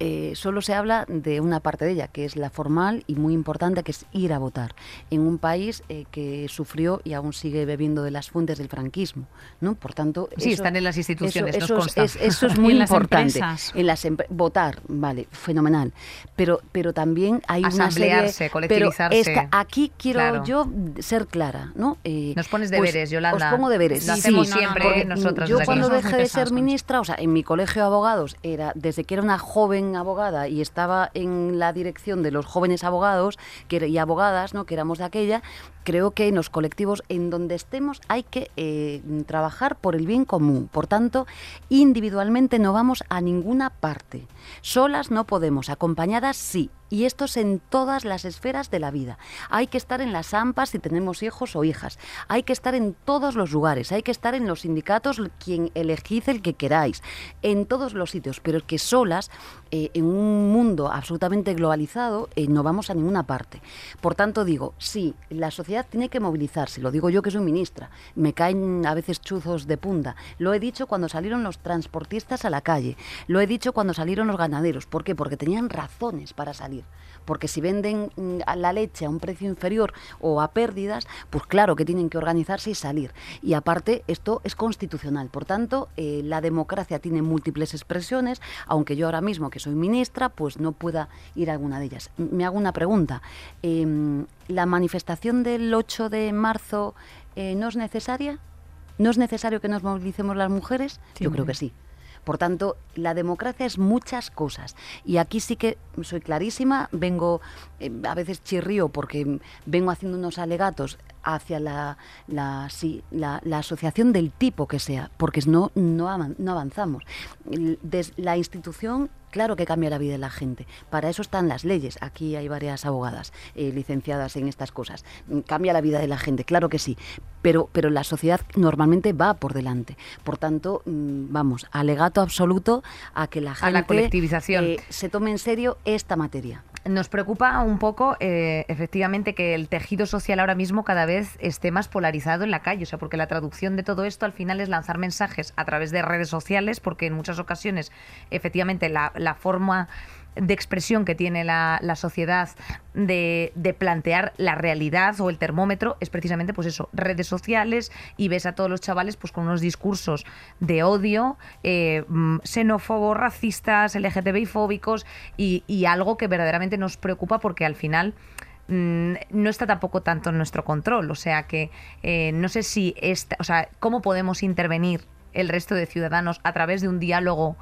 Eh, solo se habla de una parte de ella, que es la formal y muy importante, que es ir a votar, en un país eh, que sufrió y aún sigue bebiendo de las fuentes del franquismo. ¿no? Por tanto, sí, están en las instituciones, eso, es, eso es muy importante. En las votar, vale, fenomenal. Pero, pero también hay una serie... colectivizarse. aquí quiero yo ser clara. ¿no? Eh, nos pones pues, deberes, Yolanda. Os pongo deberes. Lo hacemos siempre. Yo cuando dejé de ser ministra, o sea, en mi colegio de abogados, era desde que era una joven joven abogada y estaba en la dirección de los jóvenes abogados que, y abogadas, ¿no? que éramos de aquella, creo que en los colectivos en donde estemos hay que eh, trabajar por el bien común. Por tanto, individualmente no vamos a ninguna parte. Solas no podemos, acompañadas sí. Y esto es en todas las esferas de la vida. Hay que estar en las AMPAs si tenemos hijos o hijas. Hay que estar en todos los lugares. Hay que estar en los sindicatos, quien elegís el que queráis. En todos los sitios. Pero que solas, eh, en un mundo absolutamente globalizado, eh, no vamos a ninguna parte. Por tanto, digo, sí, la sociedad tiene que movilizarse. Lo digo yo que soy ministra. Me caen a veces chuzos de punta. Lo he dicho cuando salieron los transportistas a la calle. Lo he dicho cuando salieron los ganaderos. ¿Por qué? Porque tenían razones para salir porque si venden mm, la leche a un precio inferior o a pérdidas, pues claro que tienen que organizarse y salir. Y aparte, esto es constitucional. Por tanto, eh, la democracia tiene múltiples expresiones, aunque yo ahora mismo, que soy ministra, pues no pueda ir a alguna de ellas. Me hago una pregunta. Em, ¿La manifestación del 8 de marzo eh, no es necesaria? ¿No es necesario que nos movilicemos las mujeres? Yo creo que sí. Por tanto, la democracia es muchas cosas. Y aquí sí que soy clarísima, vengo, eh, a veces chirrío porque vengo haciendo unos alegatos hacia la, la, la, asociación del tipo que sea, porque no, no, avanzamos. la institución claro que cambia la vida de la gente. Para eso están las leyes. Aquí hay varias abogadas eh, licenciadas en estas cosas. Mm, Cambia la vida de la gente, claro que sí. Pero, pero la sociedad normalmente va por delante. Por tanto, mm, vamos, alegato absoluto a que la gente A la colectivización. eh, se tome en serio esta materia. Nos preocupa un poco, eh, efectivamente, que el tejido social ahora mismo cada vez esté más polarizado en la calle. O sea, porque la traducción de todo esto al final es lanzar mensajes a través de redes sociales, porque en muchas ocasiones, efectivamente, la, la forma de expresión que tiene la, la sociedad de, de plantear la realidad o el termómetro es precisamente pues eso, redes sociales y ves a todos los chavales pues con unos discursos de odio, eh, mm, xenófobos, racistas, LGTBI fóbicos y, y algo que verdaderamente nos preocupa porque al final mm, no está tampoco tanto en nuestro control. O sea que eh, no sé si esta, o sea, cómo podemos intervenir el resto de ciudadanos a través de un diálogo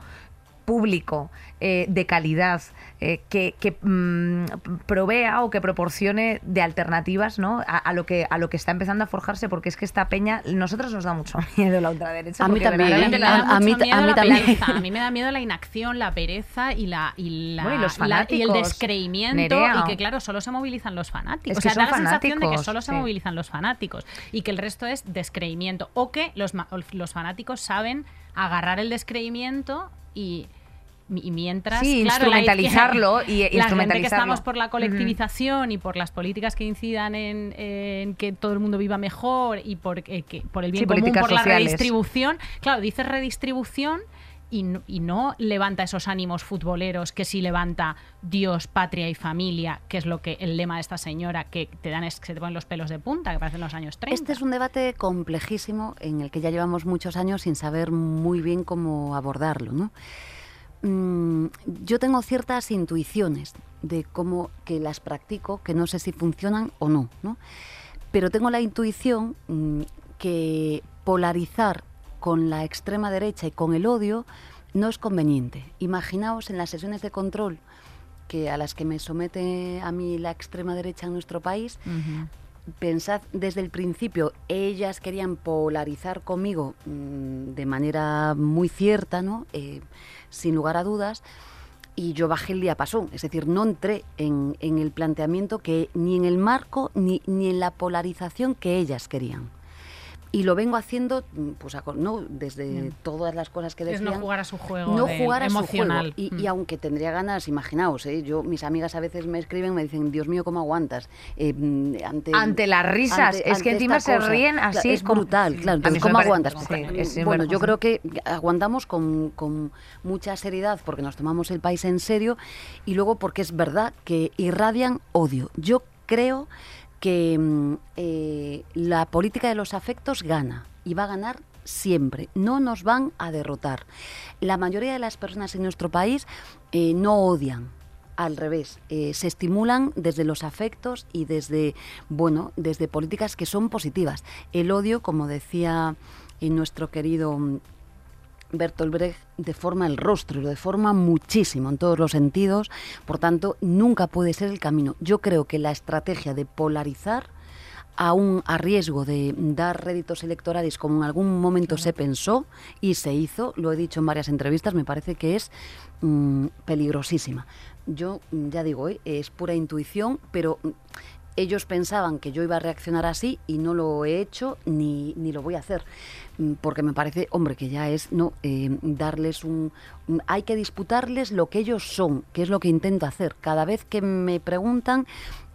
público eh, de calidad eh, que, que, mm, provea o que proporcione de alternativas ¿no? a, a lo que a lo que está empezando a forjarse porque es que esta peña nosotros nos da mucho miedo la ultraderecha A mí también, A- mí también. pereza. A mí me da miedo la inacción, la pereza y la y la Bueno, y los la- y el descreimiento Nerea. y que claro solo se movilizan los fanáticos. Es o que sea, son da la sensación de que solo se sí. movilizan los fanáticos y que el resto es descreimiento o que los los fanáticos saben agarrar el descreimiento y y mientras Sí, claro, la instrumentalizarlo izquierda- y, la gente que estamos por la colectivización y por las políticas que incidan en, en que todo el mundo viva mejor y por, eh, que, por el bien Sí, común, por la redistribución. Claro, dices redistribución y no, y no levanta esos ánimos futboleros que sí levanta Dios, patria y familia, que es lo que el lema de esta señora que te dan es que se te ponen los pelos de punta, que parecen los años 30. Este es un debate complejísimo en el que ya llevamos muchos años sin saber muy bien cómo abordarlo. ¿no? Mm, yo tengo ciertas intuiciones de cómo que las practico, que no sé si funcionan o no, ¿no? pero tengo la intuición mm, que polarizar con la extrema derecha y con el odio no es conveniente. Imaginaos en las sesiones de control que a las que me somete a mí la extrema derecha en nuestro país, pensad desde el principio, ellas querían polarizar conmigo mm, de manera muy cierta, ¿no? Eh, sin lugar a dudas, y yo bajé el diapasón, es decir, no entré en, en el planteamiento que ni en el marco ni, ni en la polarización que ellas querían. Y lo vengo haciendo, mm, pues, no desde todas las cosas que es decían. no jugar a su juego no de- jugar a emocional. su juego. Y, Mm. y aunque tendría ganas, imaginaos, ¿eh? yo mis amigas a veces me escriben, me dicen, Dios mío, ¿cómo aguantas? Eh, mm, ante, Ante las risas, es que encima se ríen así Es como- brutal, claro. Entonces, ¿cómo aguantas? sí, es- es bueno, yo creo que aguantamos con, con mucha seriedad porque nos tomamos el país en serio y luego porque es verdad que irradian odio. Yo creo que mm, eh, la política de los afectos gana y va a ganar siempre. No nos van a derrotar. La mayoría de las personas en nuestro país eh, no odian. Al revés, eh, se estimulan desde los afectos y desde, bueno, desde políticas que son positivas. El odio, como decía nuestro querido mm, Bertolt Brecht deforma el rostro, lo deforma muchísimo en todos los sentidos, por tanto, nunca puede ser el camino. Yo creo que la estrategia de polarizar, aún a riesgo de dar réditos electorales como en algún momento se pensó y se hizo, lo he dicho en varias entrevistas, me parece que es mm, peligrosísima. Yo, ya digo, eh, es pura intuición, pero ellos pensaban que yo iba a reaccionar así y no lo he hecho ni, ni lo voy a hacer. Mm, Porque me parece, hombre, que ya es no eh, darles un, un- Hay que disputarles lo que ellos son, que es lo que intento hacer. Cada vez que me preguntan,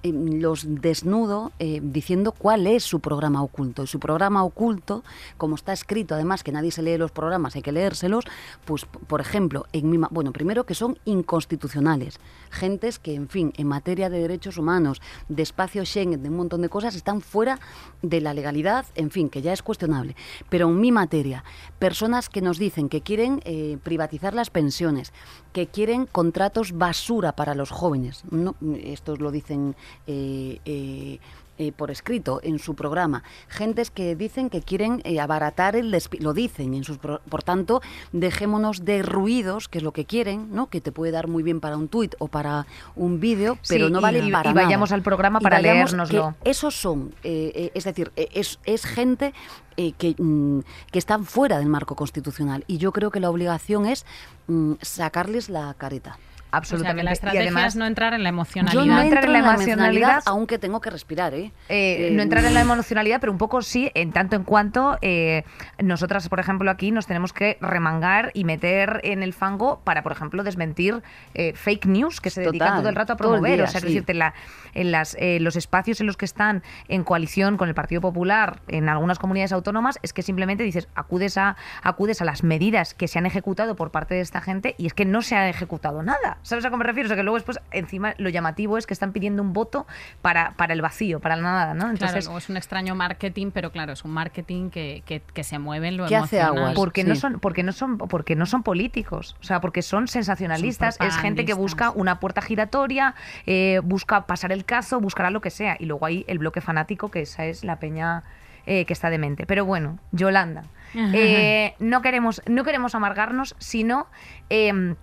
eh, los desnudo eh, diciendo cuál es su programa oculto. Y su programa oculto, como está escrito, además que nadie se lee los programas, hay que leérselos, pues, por ejemplo, en mi, bueno, primero que son inconstitucionales. Gentes que, en fin, en materia de derechos humanos, de espacio Schengen, de un montón de cosas, están fuera de la legalidad, en fin, que ya es cuestionable. Pero en mi materia, personas que nos dicen que quieren eh, privatizar las pensiones, que quieren contratos basura para los jóvenes. No, estos lo dicen eh, eh, eh, por escrito en su programa, gentes que dicen que quieren eh, abaratar el despido, lo dicen en sus pro- por tanto, dejémonos de ruidos, que es lo que quieren, ¿no? Que te puede dar muy bien para un tuit o para un vídeo, pero Sí, no vale y- para y nada. vayamos al programa para leérnoslo. esos son, eh, eh, es decir, es, es gente eh, que, mm, que están fuera del marco constitucional y yo creo que la obligación es mm, sacarles la careta. O sea, Absolutamente. que la y estrategia además, es no entrar en la Yo emocionalidad. no entrar en la emocionalidad, emocionalidad, aunque tengo que respirar, ¿eh? Eh, Eh, no entrar en la emocionalidad, pero un poco sí, en tanto en cuanto eh, nosotras, por ejemplo, aquí nos tenemos que remangar y meter en el fango para, por ejemplo, desmentir eh, fake news que se dedican Total, todo el rato a promover. día, o sea, sí. decirte, la- en las, eh, los espacios en los que están en coalición con el Partido Popular en algunas comunidades autónomas, es que simplemente dices, acudes a, acudes a las medidas que se han ejecutado por parte de esta gente y es que no se ha ejecutado nada. ¿Sabes a qué me refiero? O sea, que luego después, encima, lo llamativo es que están pidiendo un voto para, para el vacío, para la nada, ¿no? Claro, Entonces, luego es un extraño marketing, pero claro, es un marketing que, que, que se mueve en lo Que hace emocional. aguas. porque Sí. no son porque no son porque no son políticos o sea porque son sensacionalistas Son es gente que busca una puerta giratoria eh, busca pasar el cazo buscará lo que sea y luego hay el bloque fanático que esa es la peña eh, que está demente pero bueno Yolanda eh, no queremos no queremos amargarnos sino em,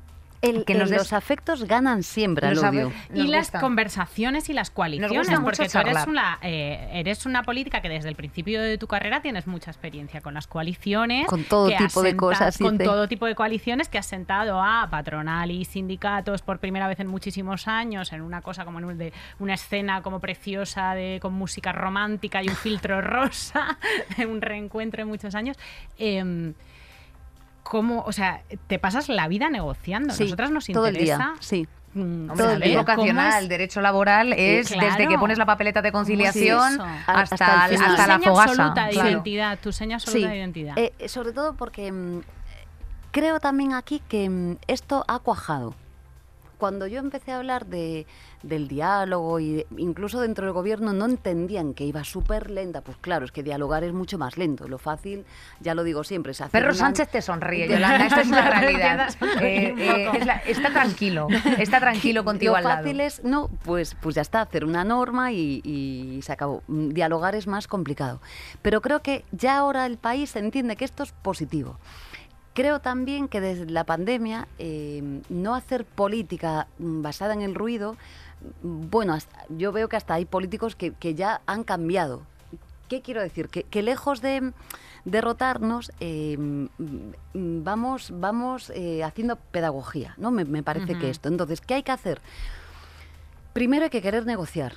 El- que el- nos los afectos ganan siempre al odio. Y nos las gusta. conversaciones y las coaliciones, gusta mucho porque tú eres una, eh, eres una política que desde el principio de tu carrera tienes mucha experiencia con las coaliciones. Con todo tipo de cosas, Con dice. todo tipo de coaliciones que has sentado a patronal y sindicatos por primera vez en muchísimos años, en una cosa como en un- de, una escena como preciosa de, con música romántica y un filtro rosa, de un reencuentro de muchos años. Em, ¿Cómo, o sea, te pasas la vida negociando? Sí, Nosotras nos todo el interesa día, sí. mm, Hombre, Todo la el día. vocacional, el es- derecho laboral es claro. desde que pones la papeleta de conciliación hasta, hasta el el- final. hasta tu la seña fogasa. absoluta de claro. identidad, tu seña absoluta Sí, de identidad. eh, eh, sobre todo porque mm, creo también aquí que mm, esto ha cuajado. Cuando yo empecé a hablar de, del diálogo y de- incluso dentro del gobierno no entendían que iba súper lenta, pues claro, es que dialogar es mucho más lento. Lo fácil, ya lo digo siempre, es hacer Perro una- Sánchez te sonríe, Yolanda. Esto es una realidad. Eh, eh, es la- está tranquilo. Está tranquilo contigo Lo al lado. fácil es, no, pues, pues ya está, hacer una norma y, y se acabó. Mm, Dialogar es más complicado. Pero creo que ya ahora el país entiende que esto es positivo. Creo también que desde la pandemia eh, no hacer política mm, basada en el ruido, bueno, hasta- yo veo que hasta hay políticos que, que ya han cambiado. ¿Qué quiero decir? Que, que lejos de derrotarnos, eh, vamos, vamos eh, haciendo pedagogía, ¿no? Me, me parece que esto. Entonces, ¿qué hay que hacer? Primero hay que querer negociar.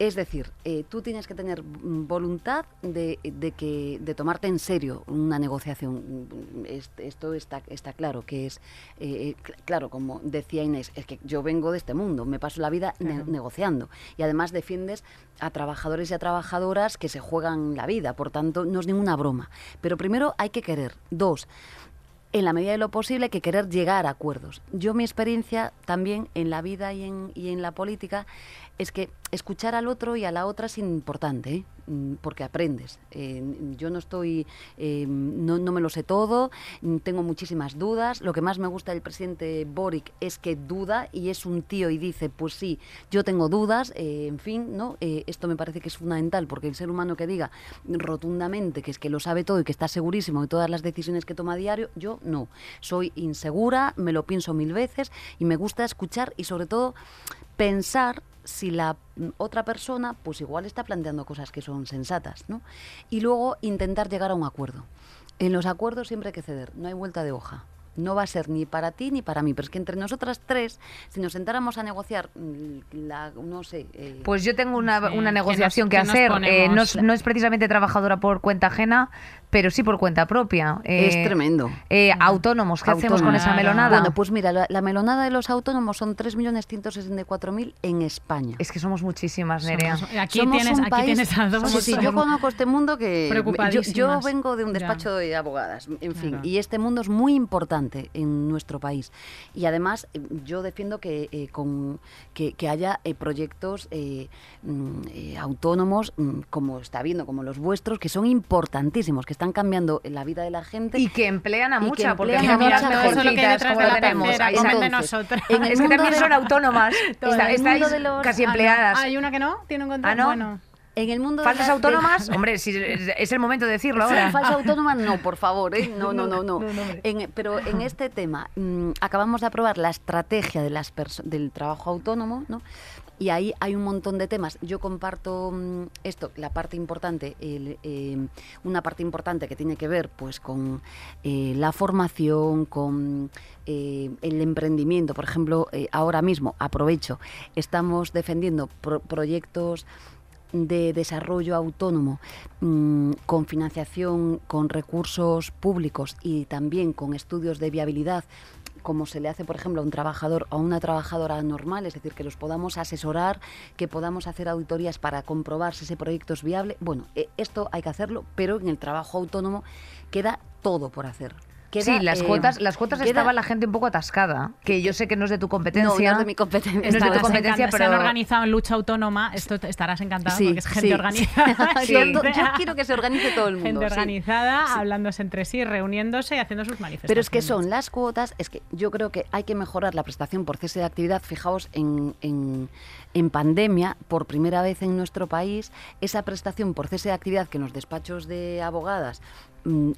Es decir, eh, tú tienes que tener voluntad de, de que, de tomarte en serio una negociación. Es- Esto está, está claro, que es, eh, cl- claro, como decía Inés, es que yo vengo de este mundo, me paso la vida ne- negociando. Y además defiendes a trabajadores y a trabajadoras que se juegan la vida, por tanto, no es ninguna broma. Pero primero hay que querer. Dos, en la medida de lo posible hay que querer llegar a acuerdos. Yo mi experiencia también en la vida y en, y en la política es que escuchar al otro y a la otra es importante, ¿eh? Mm, porque aprendes. Eh, yo no estoy, eh, no, no me lo sé todo, mm, tengo muchísimas dudas. Lo que más me gusta del presidente Boric es que duda y es un tío y dice, pues sí, yo tengo dudas, en fin, ¿no? Esto me parece que es fundamental porque el ser humano que diga rotundamente que es que lo sabe todo y que está segurísimo de todas las decisiones que toma a diario, yo no. Soy insegura, me lo pienso mil veces y me gusta escuchar y sobre todo pensar si la otra persona pues igual está planteando cosas que son sensatas, ¿no? Y luego intentar llegar a un acuerdo. En los acuerdos siempre hay que ceder, no hay vuelta de hoja. No va a ser ni para ti ni para mí, pero es que entre nosotras tres, si nos sentáramos a negociar, mm, la, no sé... eh, Pues yo tengo una, Sí, una ¿qué negociación nos- que hacer. Eh, no, es, no es precisamente trabajadora por cuenta ajena, pero sí por cuenta propia. Eh, es tremendo. eh, autónomos, ¿qué hacemos con esa melonada? Bueno, pues mira, la, la melonada de los autónomos son 3.164.000 en España. Es que somos muchísimas, Nerea. Somos- aquí Somos tienes, un aquí país- tienes a dos. Sí, sí, yo conozco este mundo que yo, yo vengo de un Ya. despacho de abogadas, en fin, Claro. y este mundo es muy importante. Importante en nuestro país. Y además, eh, yo defiendo que, eh, con, que, que haya eh, proyectos eh, mm, eh, autónomos, mm, como está viendo, como los vuestros, que son importantísimos, que están cambiando la vida de la gente. Y que emplean a Y que mucha, porque gente. Eso es lo que hay detrás como de la tenemos. pecera, de nosotras. en el Es que también de- son autónomas. Está- estáis los- casi Ah, no. empleadas. Hay una que no, tiene un contrato. Ah, ¿no? Bueno. En el mundo de ¿Falsas de- autónomas? Hombre, si es el momento de decirlo Sí, ahora. falsa autónoma no, por favor, ¿eh? No, no, no, no. no, no, hombre. En- pero en este tema mm, acabamos de aprobar la estrategia de las perso- del trabajo autónomo, ¿no? Y ahí hay un montón de temas. Yo comparto mm, esto, la parte importante, el, eh, una parte importante que tiene que ver pues con eh, la formación, con eh, el emprendimiento. Por ejemplo, ahora mismo, aprovecho, estamos defendiendo pro- proyectos de desarrollo autónomo mm, con financiación, con recursos públicos y también con estudios de viabilidad como se le hace, por ejemplo, a un trabajador o a una trabajadora normal, es decir, que los podamos asesorar, que podamos hacer auditorías para comprobar si ese proyecto es viable. Bueno, eh, esto hay que hacerlo, pero en el trabajo autónomo queda todo por hacer. Queda, sí, las eh, cuotas, las cuotas queda- estaba la gente un poco atascada, que yo sé que no es de tu competencia. No, no es de mi competencia. No es de tu competencia, pero Se han organizado en lucha autónoma, esto estarás encantado Sí, porque es gente sí. organizada. Sí. Yo- yo quiero que se organice todo el mundo, Gente sí. organizada, hablándose entre sí, reuniéndose y haciendo sus manifestaciones. Pero es que son las cuotas, es que yo creo que hay que mejorar la prestación por cese de actividad. Fijaos, en, en, en pandemia, por primera vez en nuestro país, esa prestación por cese de actividad que en los despachos de abogadas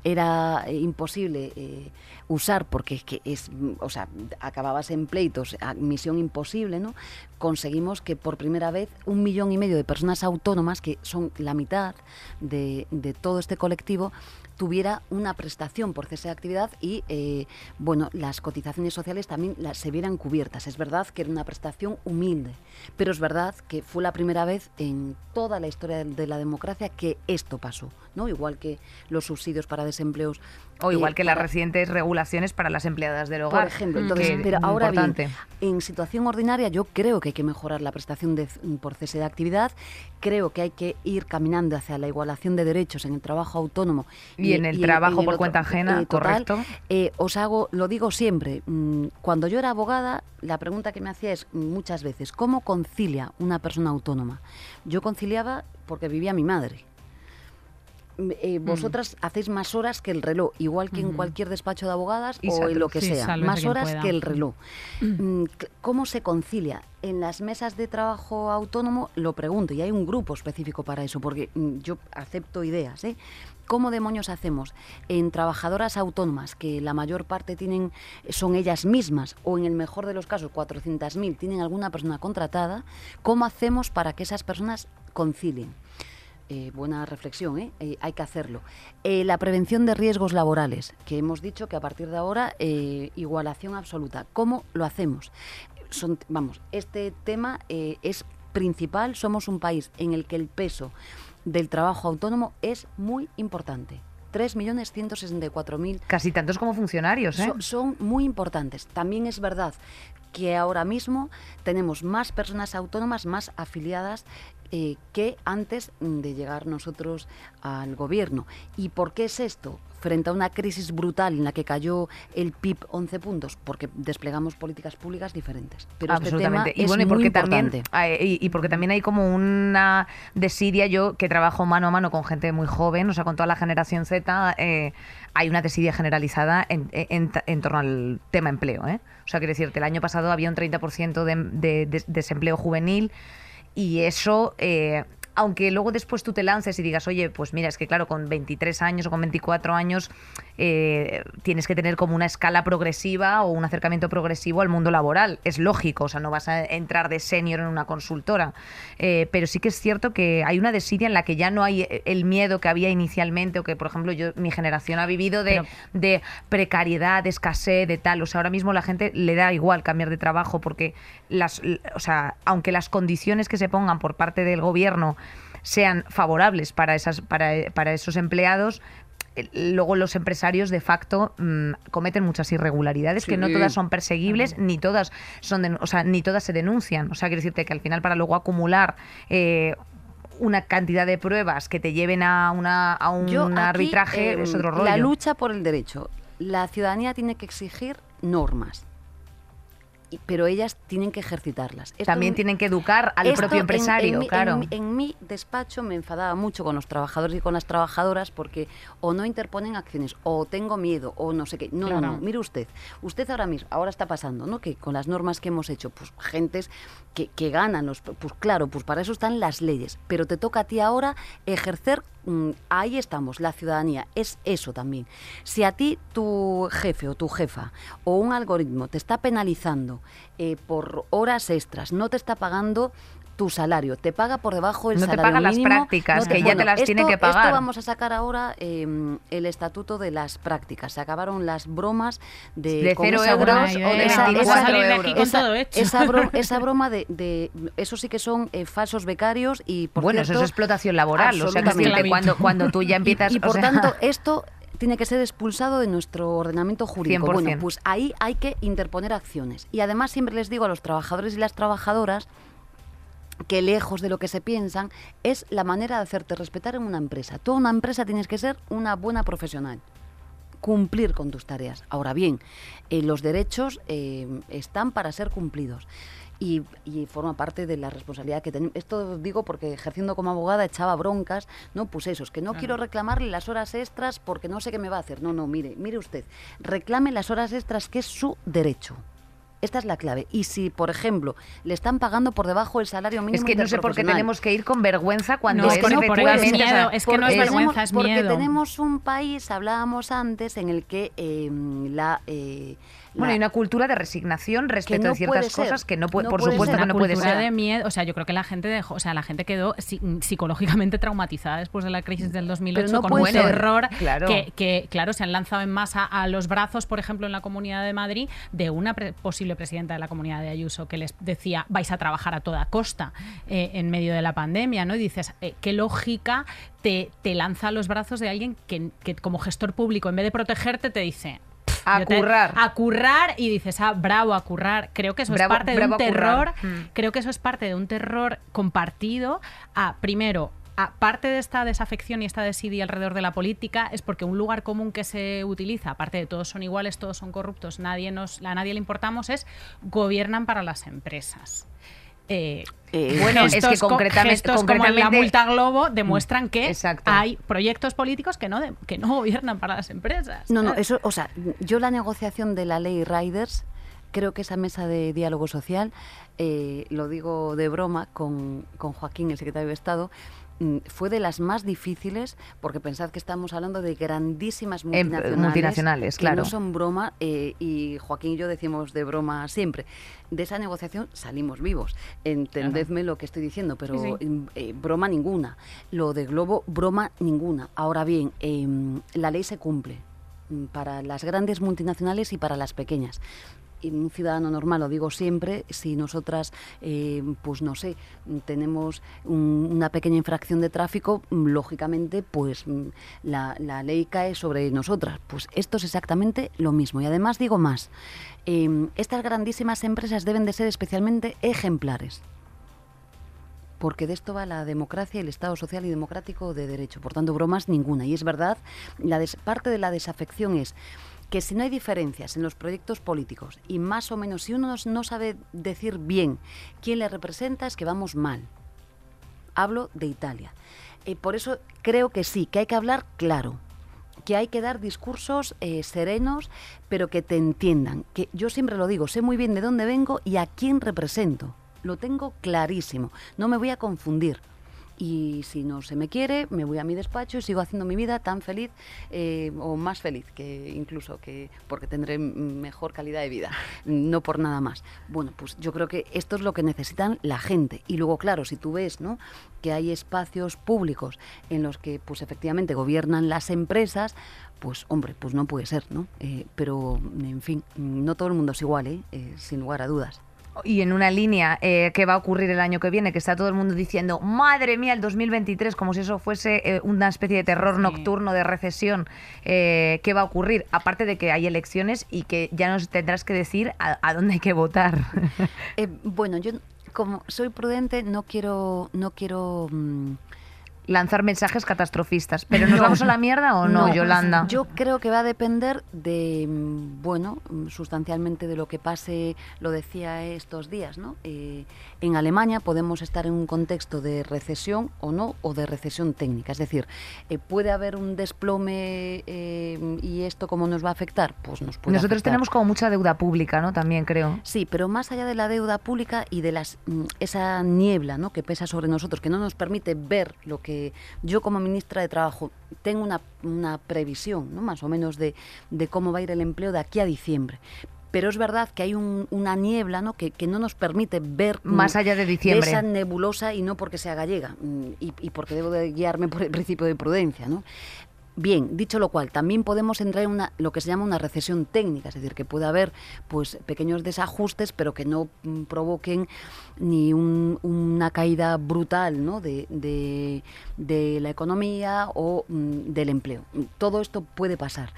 era eh, imposible eh, usar porque es que es, mm, o sea, acababas en pleitos, misión imposible, ¿no? Conseguimos que por primera vez un millón y medio de personas autónomas, que son la mitad de, de todo este colectivo, tuviera una prestación por cese de actividad y, eh, bueno, las cotizaciones sociales también las, se vieran cubiertas. Es verdad que era una prestación humilde, pero es verdad que fue la primera vez en toda la historia de, de la democracia que esto pasó, ¿no? Igual que los subsidios para desempleos. O igual eh, que las recientes regulaciones para las empleadas del hogar. por ejemplo, entonces, es pero ahora importante. bien, en situación ordinaria yo creo que hay que mejorar la prestación de, por cese de actividad, creo que hay que ir caminando hacia la igualación de derechos en el trabajo autónomo Y en el trabajo por cuenta ajena, total. correcto. Eh, os hago, lo digo siempre, mm, cuando yo era abogada, la pregunta que me hacía es muchas veces, ¿cómo concilia una persona autónoma? Yo conciliaba porque vivía mi madre. Mm, eh, Mm. vosotras hacéis más horas que el reloj, igual que en cualquier despacho de abogadas Y o en lo que Sí, sea, más horas pueda. que el reloj. Mm, ¿Cómo se concilia? En las mesas de trabajo autónomo lo pregunto y hay un grupo específico para eso, porque yo acepto ideas. ¿eh? ¿Cómo demonios hacemos en trabajadoras autónomas, que la mayor parte tienen son ellas mismas, o en el mejor de los casos 400.000 tienen alguna persona contratada? ¿Cómo hacemos para que esas personas concilien? Eh, buena reflexión, ¿eh? Eh, hay que hacerlo. Eh, la prevención de riesgos laborales, que hemos dicho que a partir de ahora igualación absoluta. ¿Cómo lo hacemos? Son, vamos, este tema es principal. Somos un país en el que el peso del trabajo autónomo es muy importante. 3.164.000 Casi tantos como funcionarios, ¿eh? So- son muy importantes. También es verdad que ahora mismo tenemos más personas autónomas, más afiliadas eh, que antes de llegar nosotros al gobierno. ¿Y por qué es esto? Frente a una crisis brutal en la que cayó el PIB 11 puntos, porque desplegamos políticas públicas diferentes. Pero este tema Absolutamente. y es y muy porque importante. también ay, y, y porque también hay como una desidia, yo que trabajo mano a mano con gente muy joven, o sea, con toda la generación Z, eh, hay una desidia generalizada en, en- en torno al tema empleo. ¿eh? O sea, quiero decirte, el año pasado había un 30% de, de- de desempleo juvenil y eso... eh, aunque luego después tú te lances y digas, oye, pues mira, es que claro, con 23 años o con 24 años eh, tienes que tener como una escala progresiva o un acercamiento progresivo al mundo laboral. Es lógico, o sea, no vas a entrar de senior en una consultora. Eh, pero sí que es cierto que hay una desidia en la que ya no hay el miedo que había inicialmente o que, por ejemplo, yo mi generación ha vivido de, Pero- de precariedad, de escasez, de tal. O sea, ahora mismo la gente le da igual cambiar de trabajo porque las, o sea, aunque las condiciones que se pongan por parte del gobierno sean favorables para esas para, para esos empleados eh, luego los empresarios de facto mm, cometen muchas irregularidades que no todas son perseguibles ni todas son den- o sea ni todas se denuncian. O sea quiero decirte que al final para luego acumular eh, una cantidad de pruebas que te lleven a una a un Yo aquí, arbitraje eh, es otro rollo. La lucha por el derecho, la ciudadanía tiene que exigir normas pero ellas tienen que ejercitarlas. Esto También en- tienen que educar al propio empresario, en claro. En, mi- despacho me enfadaba mucho con los trabajadores y con las trabajadoras porque o no interponen acciones, o tengo miedo, o no sé qué. No, no, Claro. no. Mire usted, usted ahora mismo, ahora está pasando, ¿no? Que con las normas que hemos hecho, pues gentes que, que ganan, los, pues claro, pues para eso están las leyes. Pero te toca a ti ahora ejercer, ahí estamos, la ciudadanía, es eso también. Si a ti tu jefe o tu jefa o un algoritmo te está penalizando eh, por horas extras, no te está pagando tu salario, te paga por debajo del No te salario paga las mínimo, prácticas, no que ya te las tiene que esto pagar. vamos a sacar ahora eh, el estatuto de las prácticas. Se acabaron las bromas de, De cero esa euros broma- o de esa- 24 esa- broma de, de- eso sí que son eh, falsos becarios y por bueno, eso cierto, es explotación laboral. O sea, que cuando, cuando tú ya empiezas... Y, y o por sea, tanto, esto tiene que ser expulsado de nuestro ordenamiento jurídico. 100%. Bueno, pues ahí hay que interponer acciones. Y además siempre les digo a los trabajadores y las trabajadoras que lejos de lo que se piensan es la manera de hacerte respetar en una empresa. Toda una empresa tienes que ser una buena profesional cumplir con tus tareas. Ahora bien, eh, los derechos eh, están para ser cumplidos. Y, y forma parte de la responsabilidad que tenemos. Esto digo porque ejerciendo como abogada echaba broncas, no, pues eso, es que no quiero reclamarle las horas extras porque no sé qué me va a hacer. No, no, mire, mire usted, reclame las horas extras que es su derecho. Esta es la clave. Y si, por ejemplo, le están pagando por debajo del salario mínimo Es que no sé por qué tenemos que ir con vergüenza cuando No, es es que no, porque es efectivamente, o sea, miedo, es que no es porque vergüenza, tenemos- es porque miedo. tenemos un país, hablábamos antes, en el que eh, la, eh, Bueno, la- hay una cultura de resignación respecto no de ciertas cosas que no puede, No por puede supuesto ser. que una no puede cultura ser. de miedo, o sea, yo creo que la gente dejó, o sea, la gente quedó si- psicológicamente traumatizada después de la crisis del 2008 Pero no con un ser. terror Claro. que, que, claro, se han lanzado en masa a los brazos, por ejemplo, en la Comunidad de Madrid de una pre- posible presidenta de la Comunidad de Ayuso que les decía, vais a trabajar a toda costa eh, en medio de la pandemia, ¿no? Y dices, eh, qué lógica te, te lanza a los brazos de alguien que, que como gestor público, en vez de protegerte, te dice, A te- currar. a currar y dices, ah, bravo, a currar. Creo que eso Bravo- es parte de un terror. Mm. Creo que eso es parte de un terror compartido. A, primero, a parte de esta desafección y esta desidia alrededor de la política, es porque un lugar común que se utiliza, aparte de todos son iguales, todos son corruptos, nadie nos, a nadie le importamos, es gobiernan para las empresas. Eh, Eh, Bueno, es que co- concretamente- como la multa Globo demuestran que Exacto. hay proyectos políticos que no, de- que no gobiernan para las empresas. No, no, eso, o sea, yo la negociación de la ley Riders, creo que esa mesa de diálogo social, eh, lo digo de broma con, con Joaquín, el secretario de Estado, fue de las más difíciles, porque pensad que estamos hablando de grandísimas Em, multinacionales, multinacionales, que claro. no son broma, eh, y Joaquín y yo decimos de broma siempre. De esa negociación salimos vivos. Entendedme lo que estoy diciendo, pero Sí, sí. mm, eh, broma ninguna. Lo de Globo, broma ninguna. Ahora bien, em, la ley se cumple mm, para las grandes multinacionales y para las pequeñas. Y un ciudadano normal, lo digo siempre, si nosotras, eh, pues no sé, tenemos un- una pequeña infracción de tráfico, mm, lógicamente, pues mm, la, la ley cae sobre nosotras. Pues esto es exactamente lo mismo. Y además digo más, em, estas grandísimas empresas deben de ser especialmente ejemplares porque de esto va la democracia el Estado social y democrático de derecho. Por tanto, bromas ninguna. Y es verdad, la parte de la desafección es que si no hay diferencias en los proyectos políticos y más o menos si uno no- sabe decir bien quién le representa, es que vamos mal. Hablo de Italia. Eh, por eso creo que sí, que hay que hablar claro, que hay que dar discursos eh, serenos, pero que te entiendan. Que yo siempre lo digo, sé muy bien de dónde vengo y a quién represento. Lo tengo clarísimo. No me voy a confundir. Y si no se me quiere, me voy a mi despacho y sigo haciendo mi vida tan feliz eh, o más feliz que incluso que porque tendré mejor calidad de vida, no por nada más. Bueno, pues yo creo que esto es lo que necesitan la gente. Y luego, claro, si tú ves ¿no? que hay espacios públicos en los que pues efectivamente gobiernan las empresas, pues hombre, pues no puede ser, ¿no? Eh, pero, en fin, no todo el mundo es igual. Eh, sin lugar a dudas. Y en una línea eh, que va a ocurrir el año que viene, que está todo el mundo diciendo, madre mía, el 2023, como si eso fuese eh, una especie de terror Sí. nocturno, de recesión, eh, ¿qué va a ocurrir? Aparte de que hay elecciones y que ya nos tendrás que decir a, a dónde hay que votar. Eh, bueno, yo como soy prudente no quiero no quiero mm, lanzar mensajes catastrofistas. ¿Pero nos vamos a la mierda o no, Yolanda? Yo creo que va a depender de, mm, bueno, mm, sustancialmente de lo que pase, lo decía estos días, ¿no? Eh, en Alemania podemos estar en un contexto de recesión o no, o de recesión técnica. Es decir, eh, ¿puede haber un desplome eh, y esto cómo nos va a afectar? Pues nos puede Nosotros afectar. tenemos como mucha deuda pública, ¿no? También creo. Sí, pero más allá de la deuda pública y de las, mm, esa niebla ¿no? que pesa sobre nosotros, que no nos permite ver lo que yo como ministra de Trabajo tengo una, una previsión, ¿no? más o menos, de, de cómo va a ir el empleo de aquí a diciembre pero es verdad que hay un- una niebla ¿no? Que, que no nos permite ver Más allá de diciembre. esa nebulosa y no porque sea gallega mm, y, y porque debo de guiarme por el principio de prudencia. ¿no? Bien, dicho lo cual, también podemos entrar en una, lo que se llama una recesión técnica, es decir, que puede haber pues pequeños desajustes, pero que no mm, provoquen ni un- una caída brutal ¿no? de, de- de la economía o mm, del empleo. Todo esto puede pasar.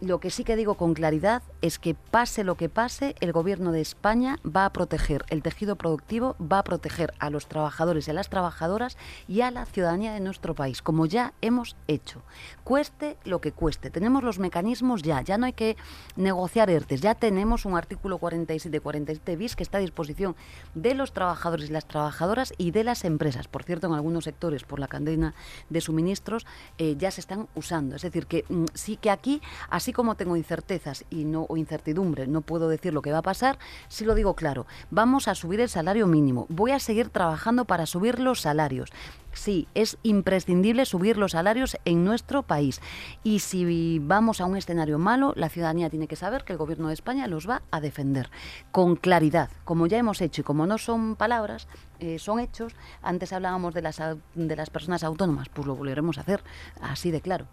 Lo que sí que digo con claridad es que pase lo que pase, el gobierno de España va a proteger el tejido productivo, va a proteger a los trabajadores y a las trabajadoras y a la ciudadanía de nuestro país, como ya hemos hecho. Cueste lo que cueste, tenemos los mecanismos ya, ya no hay que negociar ERTES, ya tenemos un artículo 47-47 bis que está a disposición de los trabajadores y las trabajadoras y de las empresas. Por cierto, en algunos sectores, por la cadena de suministros, eh, ya se están usando. Es decir, que mm, sí que aquí, así como tengo incertezas y no, o incertidumbre, no puedo decir lo que va a pasar, sí lo digo claro, vamos a subir el salario mínimo, voy a seguir trabajando para subir los salarios. Sí, es imprescindible subir los salarios en nuestro país. Y si vamos a un escenario malo, la ciudadanía tiene que saber que el Gobierno de España los va a defender con claridad, como ya hemos hecho y como no son palabras, eh, son hechos. Antes hablábamos de las, de las personas autónomas, pues lo volveremos a hacer así de claro.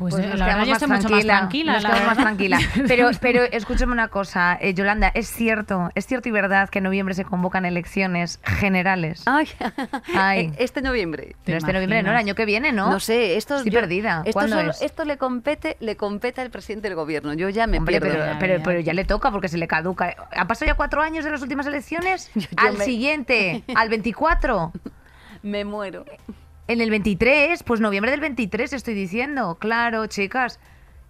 Pues, Pues eh, la verdad yo estoy mucho más tranquila. Nos la más tranquila. Pero, pero escúchame una cosa, eh, Yolanda, es cierto, es cierto y verdad que en noviembre se convocan elecciones generales. Ay, Ay. este noviembre. Pero este noviembre, ¿no? El año que viene, ¿no? No sé, esto Estoy yo- perdida. Esto, ¿Cuándo solo- es? esto le compete, le compete al presidente del gobierno. Yo ya me Hombre, pierdo. pero, Ya, pero, ya. pero ya le toca porque se le caduca. ¿Ha pasado ya cuatro años de las últimas elecciones? Yo- yo al me- siguiente, al 24. Me muero. En el 23, pues noviembre del 23 estoy diciendo. Claro, chicas.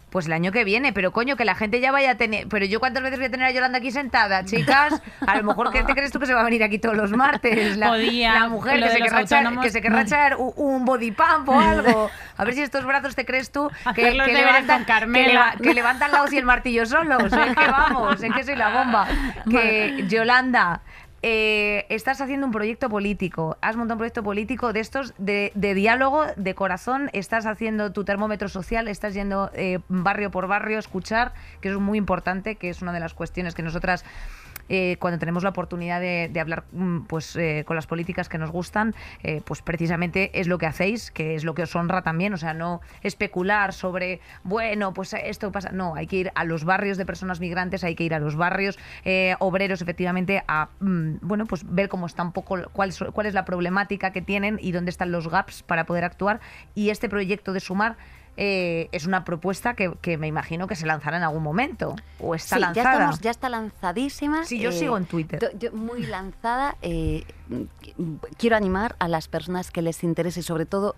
Pues el año que viene, pero coño, que la gente ya vaya a tener... Pero yo cuántas veces voy a tener a Yolanda aquí sentada, chicas. A lo mejor que te crees tú que se va a venir aquí todos los martes. La, Podía, la mujer que se, querrá echar, que se querrá echar un, un body pump o algo. A ver si estos brazos te crees tú que, levantan, que leva- que levantan la hoz y el martillo solos. Es que vamos, es que soy la bomba. Que Yolanda, eh, estás haciendo un proyecto político, has montado un proyecto político de estos de, de diálogo, de corazón, estás haciendo tu termómetro social, estás yendo eh, barrio por barrio a escuchar, que es muy importante, que es una de las cuestiones que nosotras eh, cuando tenemos la oportunidad de, hablar mm, pues eh, con las políticas que nos gustan, eh, pues precisamente es lo que hacéis, que es lo que os honra también, o sea, no especular sobre, bueno, pues esto pasa, no, hay que ir a los barrios de personas migrantes, hay que ir a los barrios obreros, efectivamente, a, mm, bueno, pues ver cómo está un poco, cuál, cuál es la problemática que tienen y dónde están los gaps para poder actuar. Y este proyecto de Sumar eh, es una propuesta que, que me imagino que se lanzará en algún momento, o está Sí, ya, lanzada. estamos, ya está lanzadísima. Sí, yo sigo en Twitter. yo- muy lanzada. eh, quiero animar a las personas que les interese, sobre todo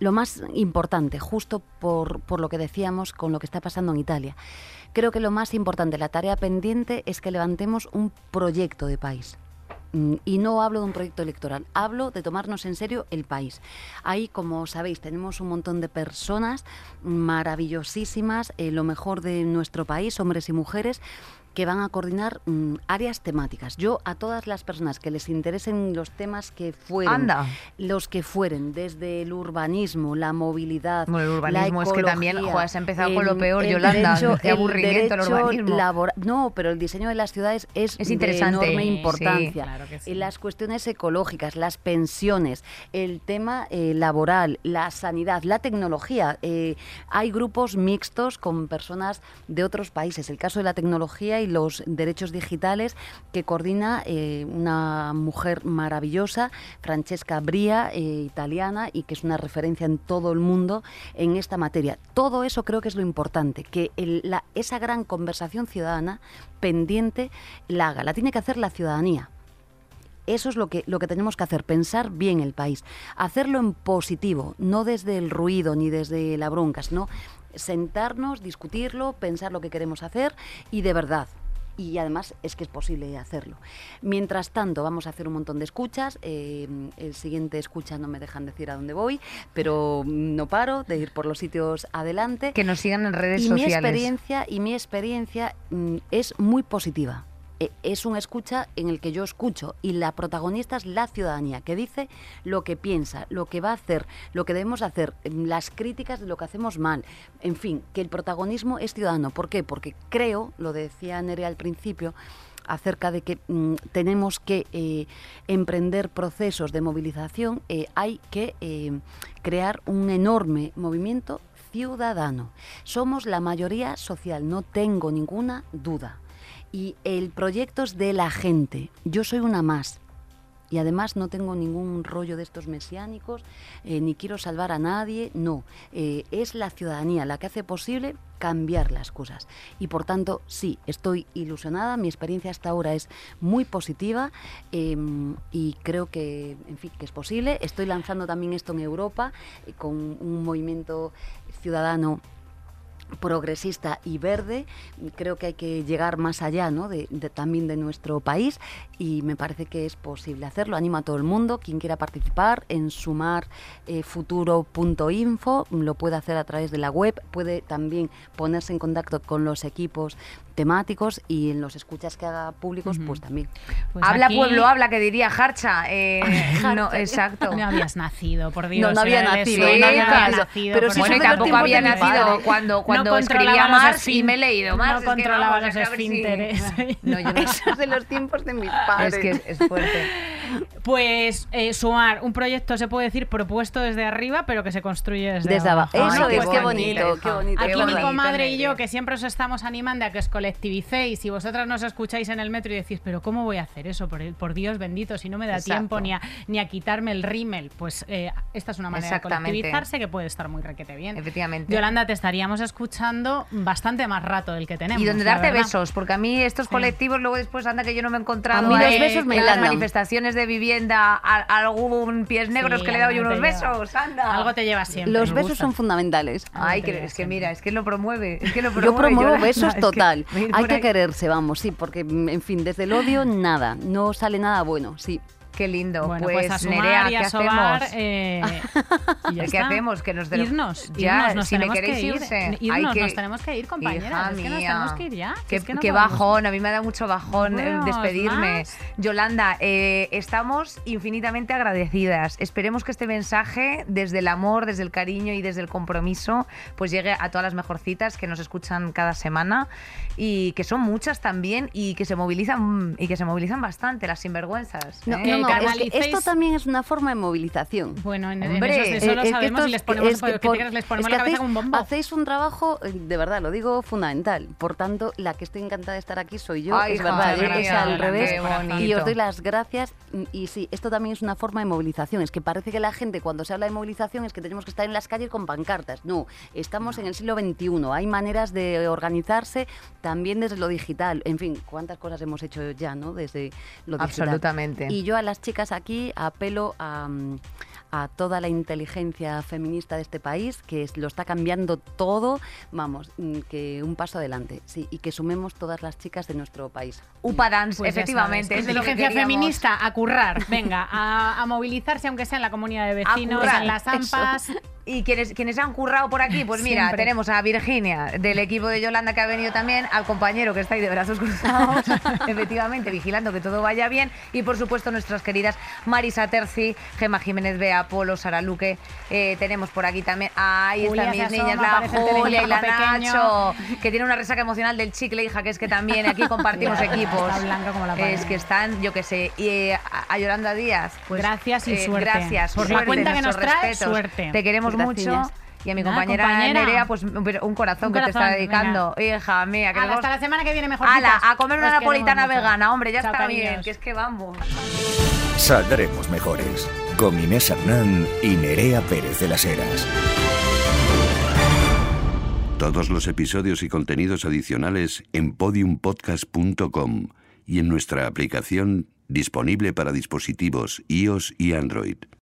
lo más importante, justo por, por lo que decíamos con lo que está pasando en Italia. Creo que lo más importante, la tarea pendiente, es que levantemos un proyecto de país. Mm, Y no hablo de un proyecto electoral, hablo de tomarnos en serio el país. Ahí, como sabéis, tenemos un montón de personas maravillosísimas, eh, lo mejor de nuestro país, hombres y mujeres, que van a coordinar mm, áreas temáticas. Yo a todas las personas que les interesen los temas que fueren, Anda. los que fueren, desde el urbanismo, la movilidad, Bueno, el urbanismo la es que también, ecología, joder, se ha empezado con lo el- peor, el Yolanda, derecho- qué aburrimiento el derecho urbanismo. No, pero el diseño de las ciudades es, Es interesante, de enorme sí, importancia. claro que sí. Y Las cuestiones ecológicas, las pensiones, el tema eh, laboral, la sanidad, la tecnología. Eh, hay grupos mixtos con personas de otros países. El caso de la tecnología y los derechos digitales que coordina eh, una mujer maravillosa, Francesca Bria, eh, italiana, y que es una referencia en todo el mundo en esta materia. Todo eso creo que es lo importante, que esa gran conversación ciudadana pendiente la haga, la tiene que hacer la ciudadanía. eso es lo que, lo que tenemos que hacer, pensar bien el país, hacerlo en positivo, no desde el ruido ni desde la bronca, sino sentarnos, discutirlo, pensar lo que queremos hacer y de verdad y además es que es posible hacerlo. Mientras tanto, vamos a hacer un montón de escuchas. Eh, el siguiente escucha no me dejan decir a dónde voy, pero no paro de ir por los sitios adelante. Que nos sigan en redes y sociales. Mi experiencia, y mi experiencia mm, es muy positiva. E, es un escucha en el que yo escucho y la protagonista es la ciudadanía, que dice lo que piensa, lo que va a hacer, lo que debemos hacer, mm, las críticas de lo que hacemos mal, en fin, que el protagonismo es ciudadano. ¿Por qué? Porque creo, lo decía Nerea al principio, acerca de que mm, tenemos que eh, emprender procesos de movilización, eh, hay que eh, crear un enorme movimiento ciudadano. Somos la mayoría social, no tengo ninguna duda y el proyecto es de la gente. Yo soy una más. Y además no tengo ningún rollo de estos mesiánicos, eh, ni quiero salvar a nadie, no. Eh, es la ciudadanía la que hace posible cambiar las cosas. Y por tanto, sí, estoy ilusionada, mi experiencia hasta ahora es muy positiva em, y creo que, en fin, que es posible. Estoy lanzando también esto en Europa eh, con un movimiento ciudadano progresista y verde. Creo que hay que llegar más allá ¿no? de, también de nuestro país y me parece que es posible hacerlo. Animo a todo el mundo, quien quiera participar en sumarfuturo.info, lo puede hacer a través de la web, puede también ponerse en contacto con los equipos temáticos y en los escuchas que haga públicos, pues también. Pues habla pueblo, habla, que diría Harcha. Eh, no, exacto. No habías nacido, por Dios. No, no había nacido. no, había nacido. Pero si bueno, y tampoco había nacido cuando, cuando escribía Mars y me he leído Mars. No controlaba los esfínteres. No, yo no. Eso es de los tiempos de mis padres. Es que es fuerte. Pues eh, sumar un proyecto se puede decir propuesto desde arriba, pero que se construye desde, desde abajo. Eso Ay, es, qué bonito, qué bonito. Aquí mi comadre y yo, que siempre os estamos animando a que os colectivicéis y vosotras nos escucháis en el metro y decís, pero ¿cómo voy a hacer eso? Por, por Dios bendito, si no me da tiempo ni a, ni a quitarme el rímel. Pues eh, esta es una manera de colectivizarse que puede estar muy requete bien. Efectivamente. Yolanda, te estaríamos escuchando bastante más rato del que tenemos. Y donde darte besos, porque a mí estos colectivos luego después anda que yo no me he encontrado. A mí los besos me las manifestaciones de vivienda, a, algún pies negros que le he dado yo unos besos, anda. Algo te lleva siempre. Los besos son fundamentales. Ay, que, es que mira, es que lo promueve. Es que lo promueve yo promuevo besos total. Hay que quererse, vamos, sí, porque en fin, desde el odio nada, no sale nada bueno, sí. Qué lindo. Bueno, pues, pues a Nerea, ¿qué hacemos? Eh, ¿Qué hacemos? Que nos irnos, ya, irnos, nos si me queréis que ir. irse. Irnos, que... nos tenemos que ir, compañeras. Hija es que nos tenemos que ir ya. Qué, es que no qué podemos. bajón, a mí me da mucho bajón eh, despedirme. más. Yolanda, eh, estamos infinitamente agradecidas. Esperemos que este mensaje, desde el amor, desde el cariño y desde el compromiso, pues llegue a todas las mejorcitas que nos escuchan cada semana y que son muchas también y que se movilizan y que se movilizan bastante las sinvergüenzas. No, ¿eh? no, no, Que es que canalicéis- esto también es una forma de movilización. Bueno, en, en Hombre, esos de eso lo Eh, eh, sabemos esto y les es- ponemos, es ¿qué te por- crees? les es ponemos que la cabeza hacéis, con un bombo. hacéis un trabajo, eh, de verdad, lo digo fundamental. Por tanto, la que estoy encantada de estar aquí soy yo, Ay, es verdad, qué es al revés. Y os doy las gracias. Y sí, esto también es una forma de movilización. Es que parece que la gente, cuando se habla de movilización, es que tenemos que estar en las calles con pancartas. No, estamos en el siglo XXI. Hay maneras de organizarse también desde lo digital. En fin, cuántas cosas hemos hecho ya, ¿no? Desde lo digital. Absolutamente. Y yo a las chicas aquí apelo a, mm, a toda la inteligencia feminista de este país, que lo está cambiando todo, vamos, mm, que un paso adelante, sí, y que sumemos todas las chicas de nuestro país. Upa Dance, Pues efectivamente. es que Inteligencia feminista, a currar, venga, a, a movilizarse, aunque sea en la comunidad de vecinos, currar, en las eso. Y quienes, quienes han currado por aquí, pues mira, Siempre. tenemos a Virginia del equipo de Yolanda que ha venido también, al compañero que está ahí de brazos cruzados, efectivamente, vigilando que todo vaya bien. Y por supuesto, nuestras queridas Marisa Terci, Gema Jiménez Bea, Polo, Sara Luque. Eh, tenemos por aquí también, ahí están mis asoma, niñas, la Julia y la telediario Nacho, que tiene una resaca emocional del chicle, hija, que es que también aquí compartimos equipos. como la. Es que están, yo qué sé, y eh, a, Yolanda Díaz, pues Gracias y eh, suerte. Gracias, Por la suerte, cuenta que nos trae, respetos. suerte. Te queremos. Mucho. Y a mi compañera, compañera. Nerea, pues un un corazón Un que te está dedicando. Hija mía, que Ala, hasta la semana que viene mejor. Ala, a comer una Os napolitana vegana, hombre, ya Chao, está cariños. bien, que es que vamos. Saldremos mejores. Con Inés Hernán y Nerea Pérez de las Heras. Todos los episodios y contenidos adicionales en podiumpodcast.com y en nuestra aplicación Disponible para dispositivos iOS y Android.